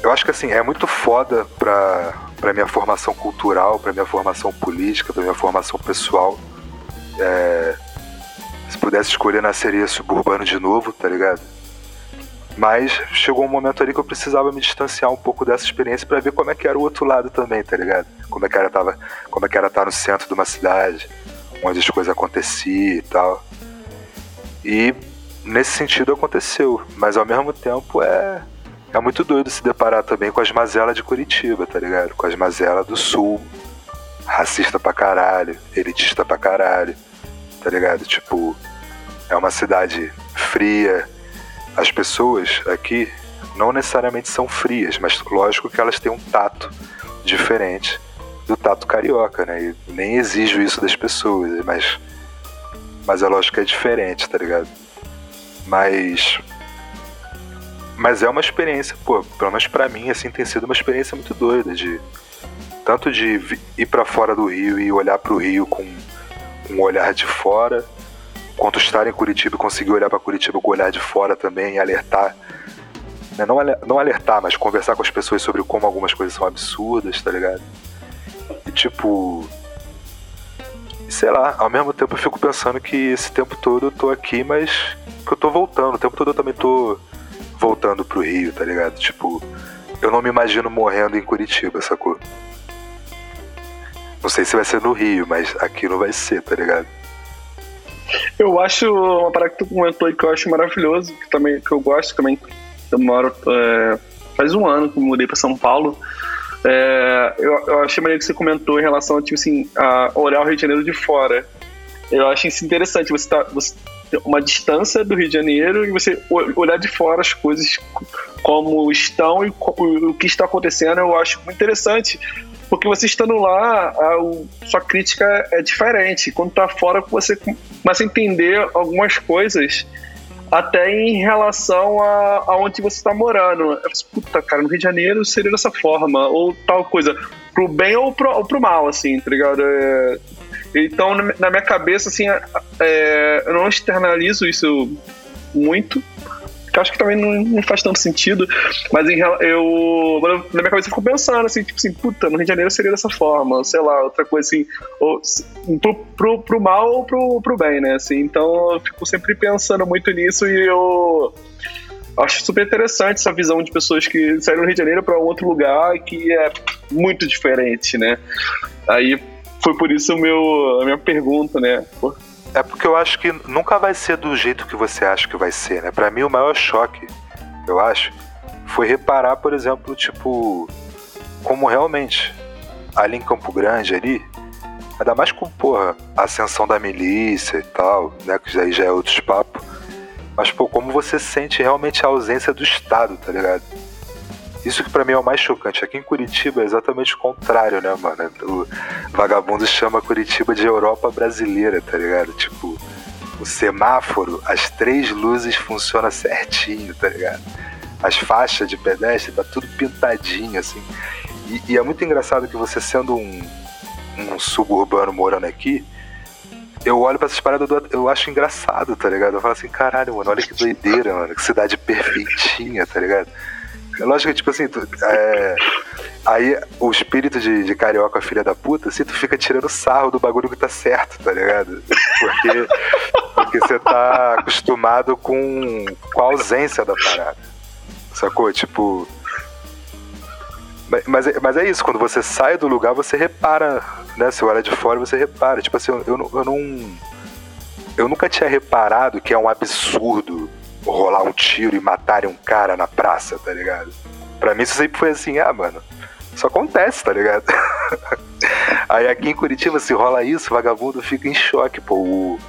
eu acho que assim, é muito foda pra, pra minha formação cultural, pra minha formação política, pra minha formação pessoal. É, se pudesse escolher, nasceria suburbano de novo, tá ligado? Mas chegou um momento ali que eu precisava me distanciar um pouco dessa experiência para ver como é que era o outro lado também, tá ligado? Como é que era, tava, como é que era estar no centro de uma cidade, onde as coisas aconteciam e tal. E nesse sentido aconteceu, mas ao mesmo tempo é é muito doido se deparar também com as mazelas de Curitiba, tá ligado? Com as mazelas do sul. Racista pra caralho, elitista pra caralho, tá ligado? Tipo, é uma cidade fria. As pessoas aqui não necessariamente são frias, mas lógico que elas têm um tato diferente do tato carioca, né? E nem exijo isso das pessoas, mas mas lógico que é diferente, tá ligado? Mas mas é uma experiência, pô, pelo menos pra mim, assim, tem sido uma experiência muito doida de. Tanto de ir para fora do Rio e olhar para o Rio com um olhar de fora, quanto estar em Curitiba conseguir olhar para Curitiba com o olhar de fora também e alertar. Né? Não, não alertar, mas conversar com as pessoas sobre como algumas coisas são absurdas, tá ligado? E tipo. Sei lá, ao mesmo tempo eu fico pensando que esse tempo todo eu tô aqui, mas que eu tô voltando. O tempo todo eu também tô voltando pro Rio, tá ligado? Tipo, eu não me imagino morrendo em Curitiba, sacou? Não sei se vai ser no Rio, mas aqui não vai ser, tá ligado? Eu acho uma parada que tu comentou aí que eu acho maravilhoso, que também que eu gosto também. Eu moro. É, faz um ano que eu mudei pra São Paulo. É, eu, eu achei maneiro que você comentou em relação tipo assim, a olhar o Rio de Janeiro de fora. Eu acho isso interessante. Você, tá, você uma distância do Rio de Janeiro e você olhar de fora as coisas como estão e o que está acontecendo, eu acho muito interessante. Porque você estando lá, a, sua crítica é diferente. Quando está fora, você começa a entender algumas coisas até em relação a, a onde você está morando. Eu assim, puta, cara, no Rio de Janeiro seria dessa forma, ou tal coisa, pro bem ou pro, ou pro mal, assim, tá ligado? É, então, na minha cabeça, assim, é, eu não externalizo isso muito, que acho que também não, não, faz tanto sentido, mas em, eu, na minha cabeça eu fico pensando, assim, tipo assim, puta, no Rio de Janeiro seria dessa forma, sei lá, outra coisa assim, ou, pro, pro, pro mal ou pro, pro bem, né, assim, então eu fico sempre pensando muito nisso e eu acho super interessante essa visão de pessoas que saíram do Rio de Janeiro para um outro lugar que é muito diferente, né, aí foi por isso o meu, a minha pergunta, né? É porque eu acho que nunca vai ser do jeito que você acha que vai ser, né? Pra mim, o maior choque, eu acho, foi reparar, por exemplo, tipo, como realmente ali em Campo Grande, ali, ainda mais com, porra, a ascensão da milícia e tal, né? Que aí já é outros papo. Mas, pô, como você sente realmente a ausência do Estado, tá ligado? Isso que para mim é o mais chocante. Aqui em Curitiba é exatamente o contrário, né, mano? O vagabundo chama Curitiba de Europa brasileira, tá ligado? Tipo, o semáforo, as três luzes funcionam certinho, tá ligado? As faixas de pedestre, tá tudo pintadinho, assim. E, e é muito engraçado que você sendo um, um suburbano morando aqui, eu olho pra essas paradas, eu acho engraçado, tá ligado? Eu falo assim, caralho, mano, olha que doideira, mano, que cidade perfeitinha, tá ligado? É lógico que, tipo assim, tu, é, aí o espírito de, de carioca, filha da puta, assim, tu fica tirando sarro do bagulho que tá certo, tá ligado? Porque, porque você tá acostumado com, com a ausência da parada. Sacou? Tipo. Mas, mas é isso, quando você sai do lugar, você repara, né? Você olha de fora, você repara. Tipo assim, eu, eu, eu não. Eu nunca tinha reparado que é um absurdo rolar um tiro e matarem um cara na praça, tá ligado? pra mim isso sempre foi assim, ah, mano, isso acontece, tá ligado? Aí aqui em Curitiba, se rola isso, vagabundo fica em choque, pô. O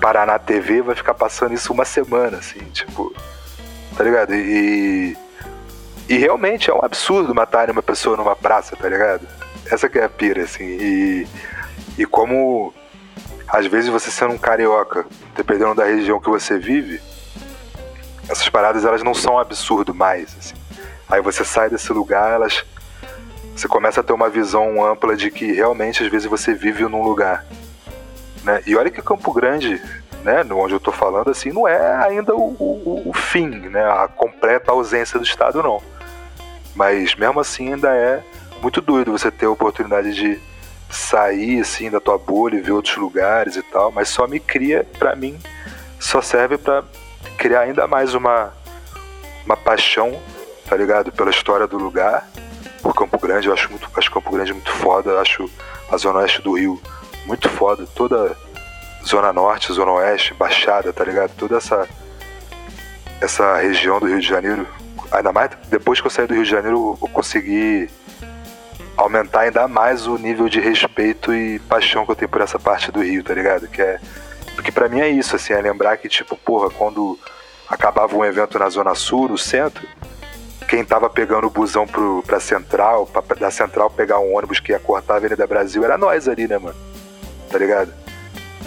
Paraná TV vai ficar passando isso uma semana, assim, tipo. Tá ligado? E. E realmente é um absurdo matar uma pessoa numa praça, tá ligado? Essa que é a pira, assim. E. E como. Às vezes você sendo um carioca, dependendo da região que você vive, essas paradas elas não são um absurdo mais, assim. Aí você sai desse lugar, elas você começa a ter uma visão ampla de que realmente às vezes você vive num lugar. Né? E olha que Campo Grande, né, onde eu estou falando, assim, não é ainda o, o, o, fim, né, a completa ausência do Estado, não. Mas mesmo assim ainda é muito doido você ter a oportunidade de sair assim da tua bolha e ver outros lugares e tal, mas só me cria, para mim, só serve para criar ainda mais uma uma paixão, tá ligado, pela história do lugar por Campo Grande. Eu acho, muito, acho Campo Grande muito foda. Acho a Zona Oeste do Rio muito foda. Toda Zona Norte, Zona Oeste, Baixada, tá ligado? Toda essa, essa região do Rio de Janeiro. Ainda mais depois que eu saí do Rio de Janeiro, eu consegui aumentar ainda mais o nível de respeito e paixão que eu tenho por essa parte do Rio, tá ligado? Que é. Porque pra mim é isso, assim, é lembrar que, tipo, porra, quando acabava um evento na Zona Sul, no centro, quem tava pegando o busão pro, pra Central, pra, da Central pegar um ônibus que ia cortar a Avenida Brasil, era nós ali, né, mano? Tá ligado?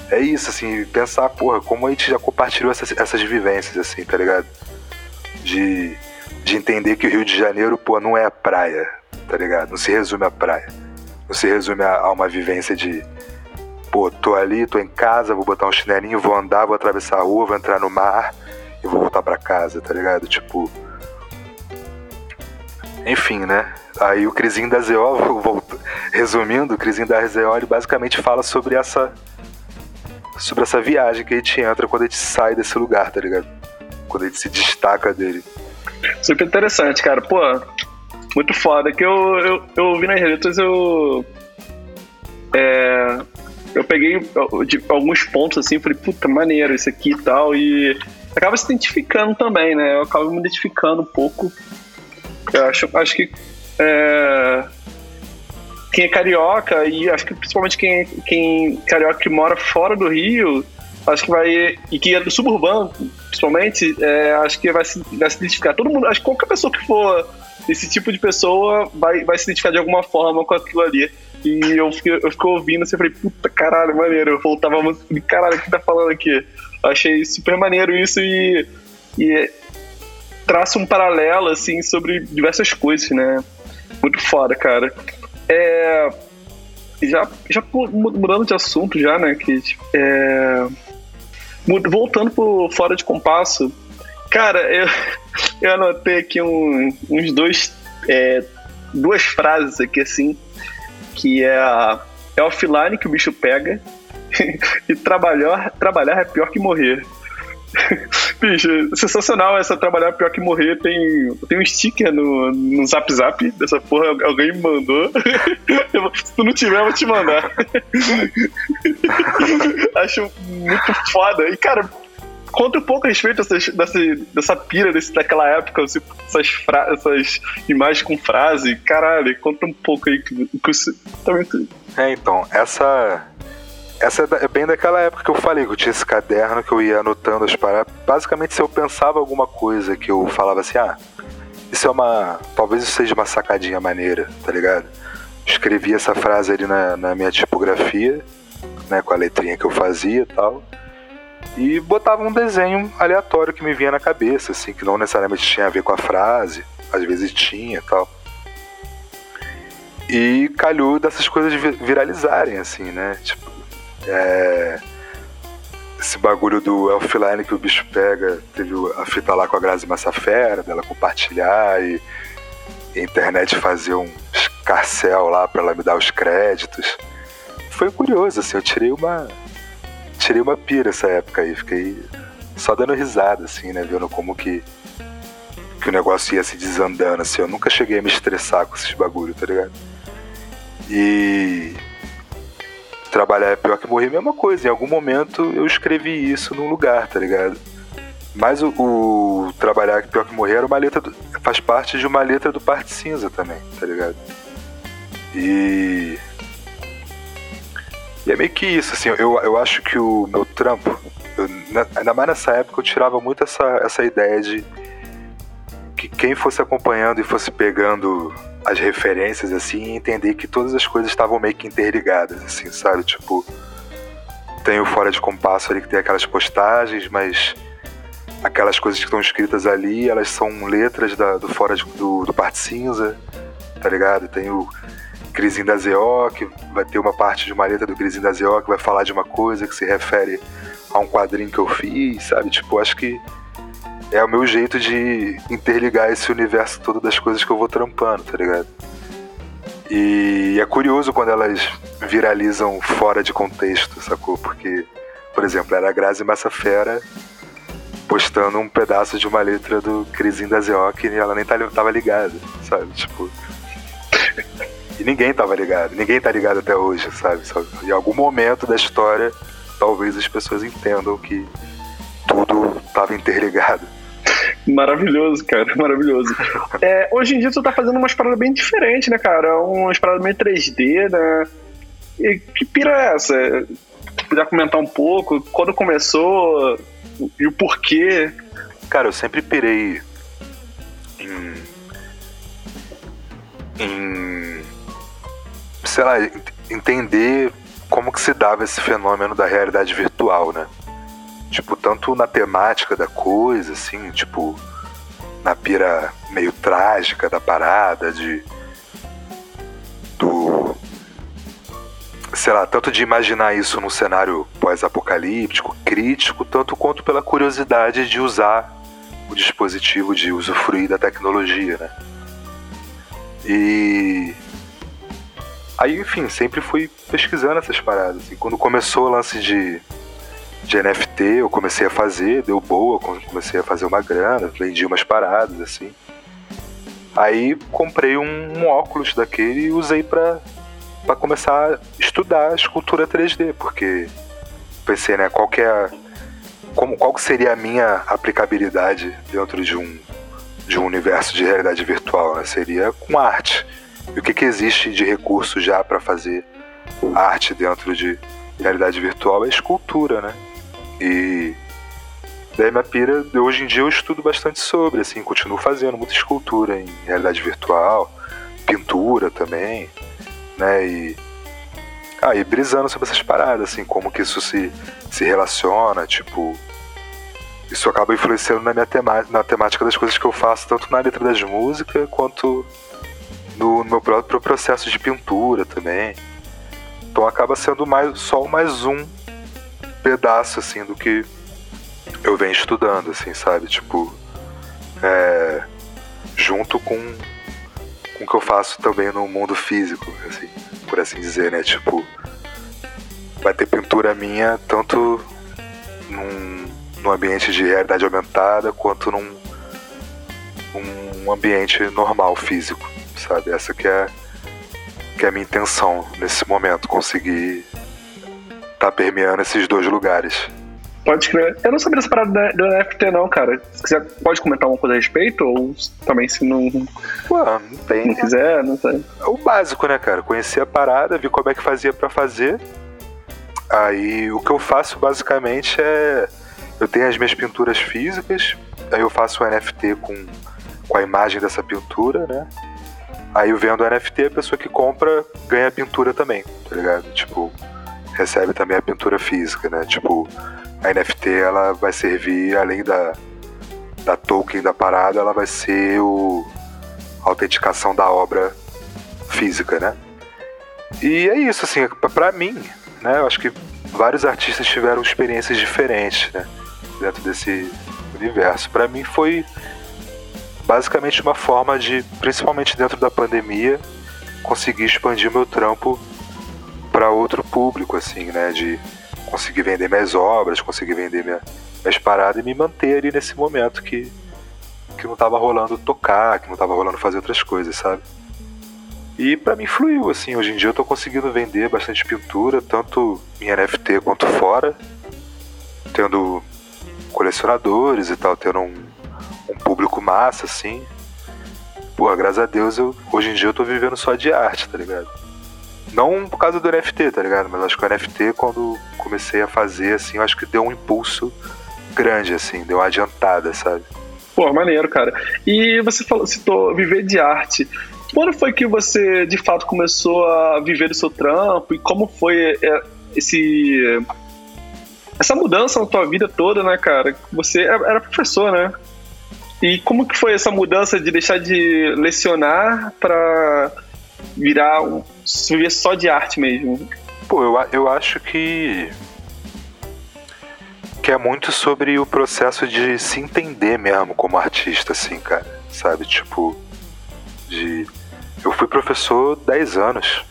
É isso, assim, pensar, porra, como a gente já compartilhou essas, essas vivências, assim, tá ligado? De, de entender que o Rio de Janeiro, pô, não é a praia, tá ligado? Não se resume à praia. Não se resume a, a uma vivência de, pô, tô ali, tô em casa, vou botar um chinelinho, vou andar, vou atravessar a rua, vou entrar no mar e vou voltar para casa, tá ligado? Tipo, enfim, né? Aí o Crisinho da volta, resumindo, o Crisinho da ZO ele basicamente fala sobre essa sobre essa viagem que a gente entra quando a gente sai desse lugar, tá ligado? Quando a gente se destaca dele. Super interessante, cara. Pô, muito foda. Que eu, eu, eu ouvi nas letras, eu. É, eu peguei de alguns pontos assim, falei, puta, maneiro isso aqui e tal. E acaba se identificando também, né? Eu acabo me identificando um pouco eu acho, acho que é, quem é carioca, e acho que principalmente quem, quem carioca que mora fora do Rio, acho que vai. E que é do suburbano, principalmente, é, acho que vai se, vai se identificar. Todo mundo, acho que qualquer pessoa que for esse tipo de pessoa vai, vai se identificar de alguma forma com aquilo ali. E eu fiquei, eu fiquei ouvindo assim, eu falei, puta caralho, maneiro. Eu voltava a música, caralho, o que tá falando aqui? Achei super maneiro isso e, e traça um paralelo, assim, sobre diversas coisas, né? Muito foda, cara. É, já, já mudando de assunto já, né, que é, voltando pro Fora de Compasso, cara, eu, eu anotei aqui um, uns dois, é, duas frases aqui, assim, que é é offline que o bicho pega e trabalhar, trabalhar é pior que morrer. Bicho, sensacional essa trabalhar pior que morrer. Tem, tem um sticker no, no Zap Zap dessa porra, alguém me mandou. Se tu não tiver, eu vou te mandar. Acho muito foda. E, cara, conta um pouco a respeito dessas, dessa, dessa pira desse, daquela época, assim, essas, fra, essas imagens com frase. Caralho, conta um pouco aí. Que, que também... É, então, essa essa é, é bem daquela época que eu falei, que eu tinha esse caderno que eu ia anotando as paradas. Basicamente, se eu pensava alguma coisa que eu falava assim, ah, isso é uma. Talvez isso seja uma sacadinha maneira, tá ligado? Escrevi essa frase ali na, na minha tipografia, né, com a letrinha que eu fazia e tal. E botava um desenho aleatório que me vinha na cabeça, assim, que não necessariamente tinha a ver com a frase, às vezes tinha tal. E calhou dessas coisas viralizarem, assim, né? Tipo, é, esse bagulho do offline que o bicho pega, teve a fita lá com a Grazi Massafera, dela compartilhar e a internet fazer um escarcel lá para ela me dar os créditos. Foi curioso, assim, eu tirei uma. Tirei uma pira essa época aí, fiquei só dando risada, assim, né? Vendo como que, que o negócio ia se desandando, assim. Eu nunca cheguei a me estressar com esses bagulho, tá ligado? E trabalhar é pior que morrer, mesma coisa. Em algum momento eu escrevi isso num lugar, tá ligado? Mas o, o, Trabalhar que Pior que Morrer era uma letra. Do, faz parte de uma letra do Parte Cinza também, tá ligado? E. E é meio que isso, assim, eu, eu acho que o meu trampo, eu, ainda mais nessa época, eu tirava muito essa, essa ideia de que quem fosse acompanhando e fosse pegando as referências, assim, entender que todas as coisas estavam meio que interligadas, assim, sabe? Tipo, tem o Fora de Compasso ali que tem aquelas postagens, mas aquelas coisas que estão escritas ali, elas são letras da, do Fora de, do, do Parte Cinza, tá ligado? Tem o Crisinho da ZO, que vai ter uma parte de uma letra do Crisinho da ZO que vai falar de uma coisa que se refere a um quadrinho que eu fiz, sabe? Tipo, acho que é o meu jeito de interligar esse universo todo das coisas que eu vou trampando, tá ligado? E é curioso quando elas viralizam fora de contexto, sacou? Porque, por exemplo, era a Grazi Massafera postando um pedaço de uma letra do Crisinho da Zeok e ela nem tava ligada, sabe? Tipo. E ninguém tava ligado, ninguém tá ligado até hoje, sabe? Em algum momento da história, talvez as pessoas entendam que tudo tava interligado. Maravilhoso, cara, maravilhoso. É, hoje em dia tu tá fazendo umas paradas bem diferentes, né, cara? Umas paradas meio 3D, né? E que pira é essa? Podia comentar um pouco? Quando começou e o porquê? Cara, eu sempre pirei em. em. Sei lá, entender como que se dava esse fenômeno da realidade virtual, né? Tipo, tanto na temática da coisa, assim, tipo, na pira meio trágica da parada, de. do. sei lá, tanto de imaginar isso num cenário pós-apocalíptico, crítico, tanto quanto pela curiosidade de usar o dispositivo, de usufruir da tecnologia, né? E. Aí, enfim, sempre fui pesquisando essas paradas. E quando começou o lance de de NFT eu comecei a fazer, deu boa, comecei a fazer uma grana, vendi umas paradas assim. Aí comprei um, um óculos daquele e usei para para começar a estudar escultura 3D, porque pensei, né, qual que é a, como qual seria a minha aplicabilidade dentro de um de um universo de realidade virtual, né? Seria com arte. E o que que existe de recurso já para fazer arte dentro de realidade virtual é escultura, né? E daí minha pira, hoje em dia eu estudo bastante sobre, assim, continuo fazendo muita escultura em realidade virtual, pintura também, né? E ah, e brisando sobre essas paradas, assim, como que isso se, se relaciona, tipo. Isso acaba influenciando na minha temática, na temática das coisas que eu faço, tanto na letra das músicas quanto no, no meu próprio processo de pintura também. Então acaba sendo mais só mais um pedaço, assim, do que eu venho estudando, assim, sabe? Tipo, é, junto com, com o que eu faço também no mundo físico, assim, por assim dizer, né? Tipo, vai ter pintura minha tanto num, num ambiente de realidade aumentada quanto num um ambiente normal, físico, sabe? Essa que é, que é a minha intenção nesse momento, conseguir tá permeando esses dois lugares. Pode crer. Eu não sabia dessa parada do NFT, não, cara. Se quiser, pode comentar alguma coisa a respeito? Ou também se não. Ué, não tem. Não quiser, não sei. É o básico, né, cara? Conhecer a parada, ver como é que fazia para fazer. Aí o que eu faço basicamente é. Eu tenho as minhas pinturas físicas, aí eu faço um NFT com, com a imagem dessa pintura, né? Aí vendo NFT, a pessoa que compra ganha a pintura também, tá ligado? Tipo, recebe também a pintura física, né? Tipo, a NFT ela vai servir além da, da token da parada, ela vai ser o a autenticação da obra física, né? E é isso, assim, para mim, né? Eu acho que vários artistas tiveram experiências diferentes, né? Dentro desse universo. Para mim foi basicamente uma forma de, principalmente dentro da pandemia, conseguir expandir meu trampo para outro público, assim, né? De conseguir vender minhas obras, conseguir vender minha, minhas paradas e me manter ali nesse momento que, que não tava rolando tocar, que não tava rolando fazer outras coisas, sabe? E para mim fluiu, assim, hoje em dia eu tô conseguindo vender bastante pintura, tanto em NFT quanto fora, tendo colecionadores e tal, tendo um, um público massa, assim. Porra, graças a Deus, eu, hoje em dia eu tô vivendo só de arte, tá ligado? Não por causa do NFT, tá ligado? Mas acho que o NFT, quando comecei a fazer, assim, acho que deu um impulso grande, assim, deu uma adiantada, sabe? Pô, maneiro, cara. E você falou, citou viver de arte. Quando foi que você, de fato, começou a viver do seu trampo? E como foi é, esse essa mudança na tua vida toda, né, cara? Você era professor, né? E como que foi essa mudança de deixar de lecionar para virar um, viver só de arte mesmo? Pô, eu, eu acho que que é muito sobre o processo de se entender mesmo como artista, assim, cara. Sabe? Tipo, de. Eu fui professor 10 anos.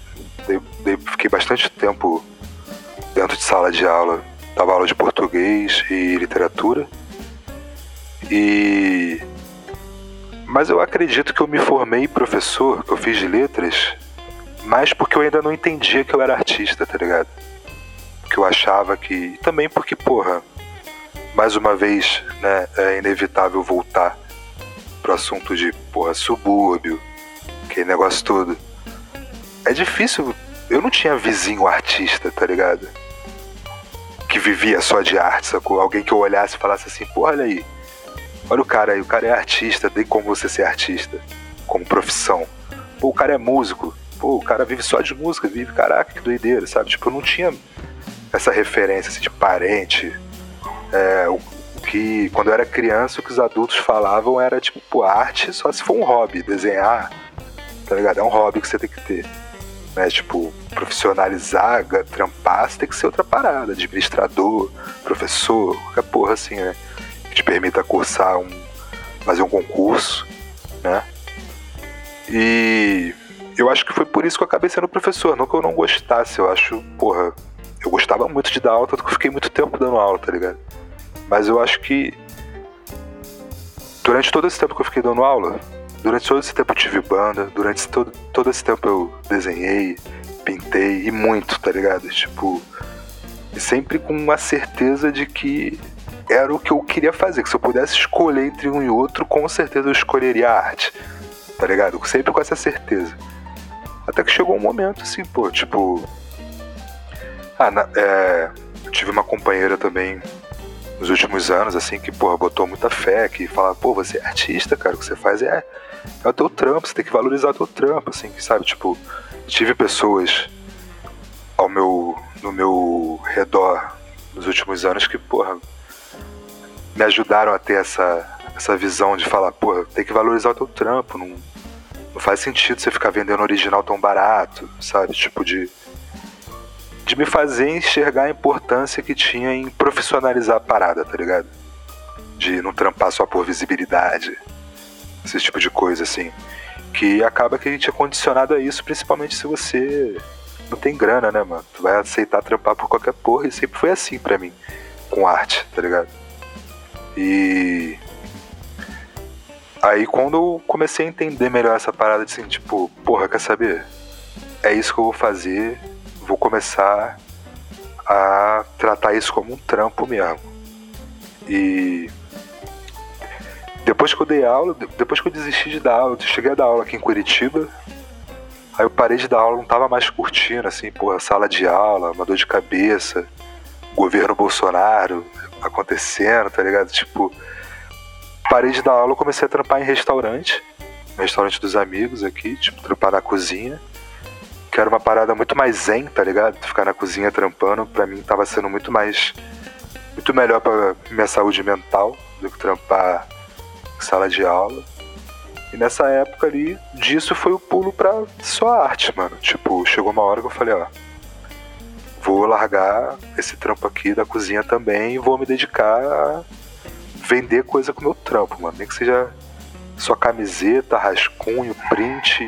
Fiquei bastante tempo dentro de sala de aula. Dava aula de português e literatura. E. Mas eu acredito que eu me formei professor, que eu fiz de letras, mais porque eu ainda não entendia que eu era artista, tá ligado? Que eu achava que. E também porque, porra, mais uma vez, né, é inevitável voltar pro assunto de, porra, subúrbio, aquele negócio todo. É difícil. Eu não tinha vizinho artista, tá ligado? Que vivia só de arte, sacou? Alguém que eu olhasse e falasse assim, pô, olha aí. Olha o cara aí, o cara é artista, tem como você ser artista, como profissão. Pô, o cara é músico. Pô, o cara vive só de música, vive, caraca, que doideira, sabe? Tipo, eu não tinha essa referência assim, de parente, é, o, que quando eu era criança o que os adultos falavam era tipo, arte só se for um hobby, desenhar, tá ligado? É um hobby que você tem que ter. Né? Tipo, profissionalizar, trampar, você tem que ser outra parada, administrador, professor, qualquer porra assim, né? Que te permita cursar um. fazer um concurso, né? E eu acho que foi por isso que eu acabei sendo professor, não que eu não gostasse, eu acho, porra, eu gostava muito de dar aula, tanto que eu fiquei muito tempo dando aula, tá ligado? Mas eu acho que durante todo esse tempo que eu fiquei dando aula, durante todo esse tempo eu tive banda, durante todo, todo esse tempo eu desenhei, pintei e muito, tá ligado? Tipo, sempre com uma certeza de que era o que eu queria fazer, que se eu pudesse escolher entre um e outro, com certeza eu escolheria a arte, tá ligado? Sempre com essa certeza. Até que chegou um momento assim, pô, tipo. Ah, na, é, eu tive uma companheira também nos últimos anos, assim, que, porra, botou muita fé, que fala, pô, você é artista, cara, o que você faz é, é o teu trampo, você tem que valorizar o teu trampo, assim, que, sabe, tipo, tive pessoas ao meu, no meu redor nos últimos anos que, porra, me ajudaram a ter essa, essa visão de falar, porra, tem que valorizar o teu trampo, não, não faz sentido você ficar vendendo original tão barato, sabe, tipo, de de me fazer enxergar a importância que tinha em profissionalizar a parada, tá ligado? De não trampar só por visibilidade, esse tipo de coisa assim. Que acaba que a gente é condicionado a isso, principalmente se você não tem grana, né, mano? Tu vai aceitar trampar por qualquer porra e sempre foi assim para mim, com arte, tá ligado? E. Aí quando eu comecei a entender melhor essa parada de assim, tipo, porra, quer saber? É isso que eu vou fazer vou começar a tratar isso como um trampo mesmo. E depois que eu dei aula, depois que eu desisti de dar aula, eu cheguei a dar aula aqui em Curitiba, aí eu parei de dar aula, não tava mais curtindo, assim, porra, sala de aula, uma dor de cabeça, governo Bolsonaro acontecendo, tá ligado? Tipo, parei de dar aula, comecei a trampar em restaurante, no restaurante dos amigos aqui, tipo, trampar na cozinha que era uma parada muito mais zen, tá ligado? Ficar na cozinha trampando, pra mim tava sendo muito mais. muito melhor pra minha saúde mental do que trampar em sala de aula. E nessa época ali, disso foi o pulo pra só arte, mano. Tipo, chegou uma hora que eu falei, ó. Vou largar esse trampo aqui da cozinha também e vou me dedicar a vender coisa com meu trampo, mano. Nem que seja só camiseta, rascunho, print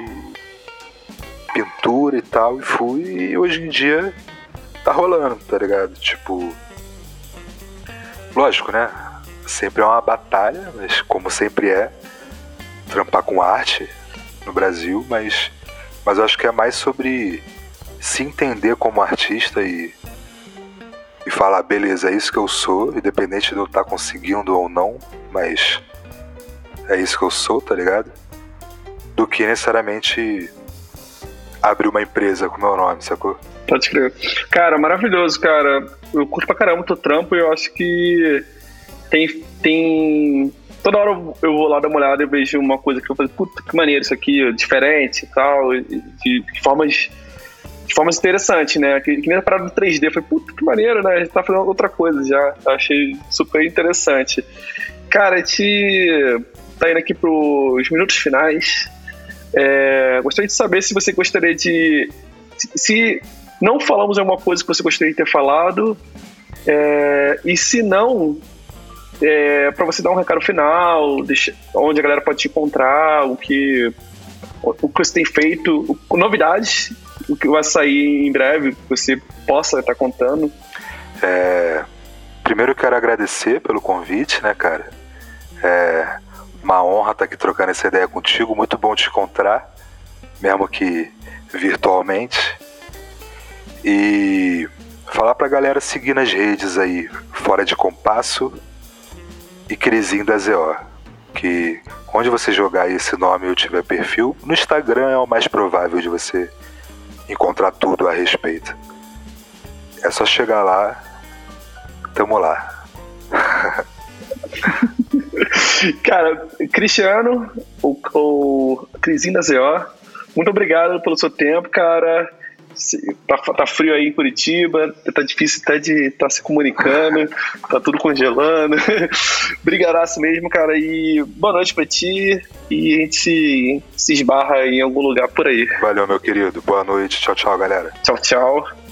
pintura e tal, e fui, e hoje em dia tá rolando, tá ligado? Tipo. Lógico, né? Sempre é uma batalha, mas como sempre é, trampar com arte no Brasil, mas, mas eu acho que é mais sobre se entender como artista e, e falar, beleza, é isso que eu sou, independente de eu estar tá conseguindo ou não, mas é isso que eu sou, tá ligado? Do que necessariamente abrir uma empresa com meu nome, sacou? Pode crer. Cara, maravilhoso, cara. Eu curto pra caramba o teu trampo e eu acho que tem, tem. Toda hora eu vou lá dar uma olhada e vejo uma coisa que eu falei, puta, que maneiro isso aqui, diferente e tal, de, formas de formas interessantes, né? Que, que nem a parada do 3D. Eu falei, puta, que maneiro, né? A gente tá fazendo outra coisa já. Achei super interessante. Cara, a gente tá indo aqui pros minutos finais. É, gostaria de saber se você gostaria de. Se não falamos alguma coisa que você gostaria de ter falado, é, e se não, é, para você dar um recado final, deixa, onde a galera pode te encontrar, o que, o que você tem feito, novidades, o que vai sair em breve, que você possa estar contando. É, primeiro eu quero agradecer pelo convite, né, cara? É uma honra estar aqui trocando essa ideia contigo, muito bom te encontrar, mesmo que virtualmente. E falar pra galera seguir nas redes aí, Fora de Compasso e Crisinho da ZO. Que onde você jogar esse nome ou tiver perfil, no Instagram é o mais provável de você encontrar tudo a respeito. É só chegar lá, tamo lá. Cara, Cristiano, o, o Crisinho da ZO, muito obrigado pelo seu tempo, cara. Tá, tá, frio aí em Curitiba, tá difícil até de estar tá se comunicando, tá tudo congelando. Brigadaço mesmo, cara. E boa noite pra ti. E a gente se, se esbarra em algum lugar por aí. Valeu, meu querido. Boa noite. Tchau, tchau, galera. Tchau, tchau.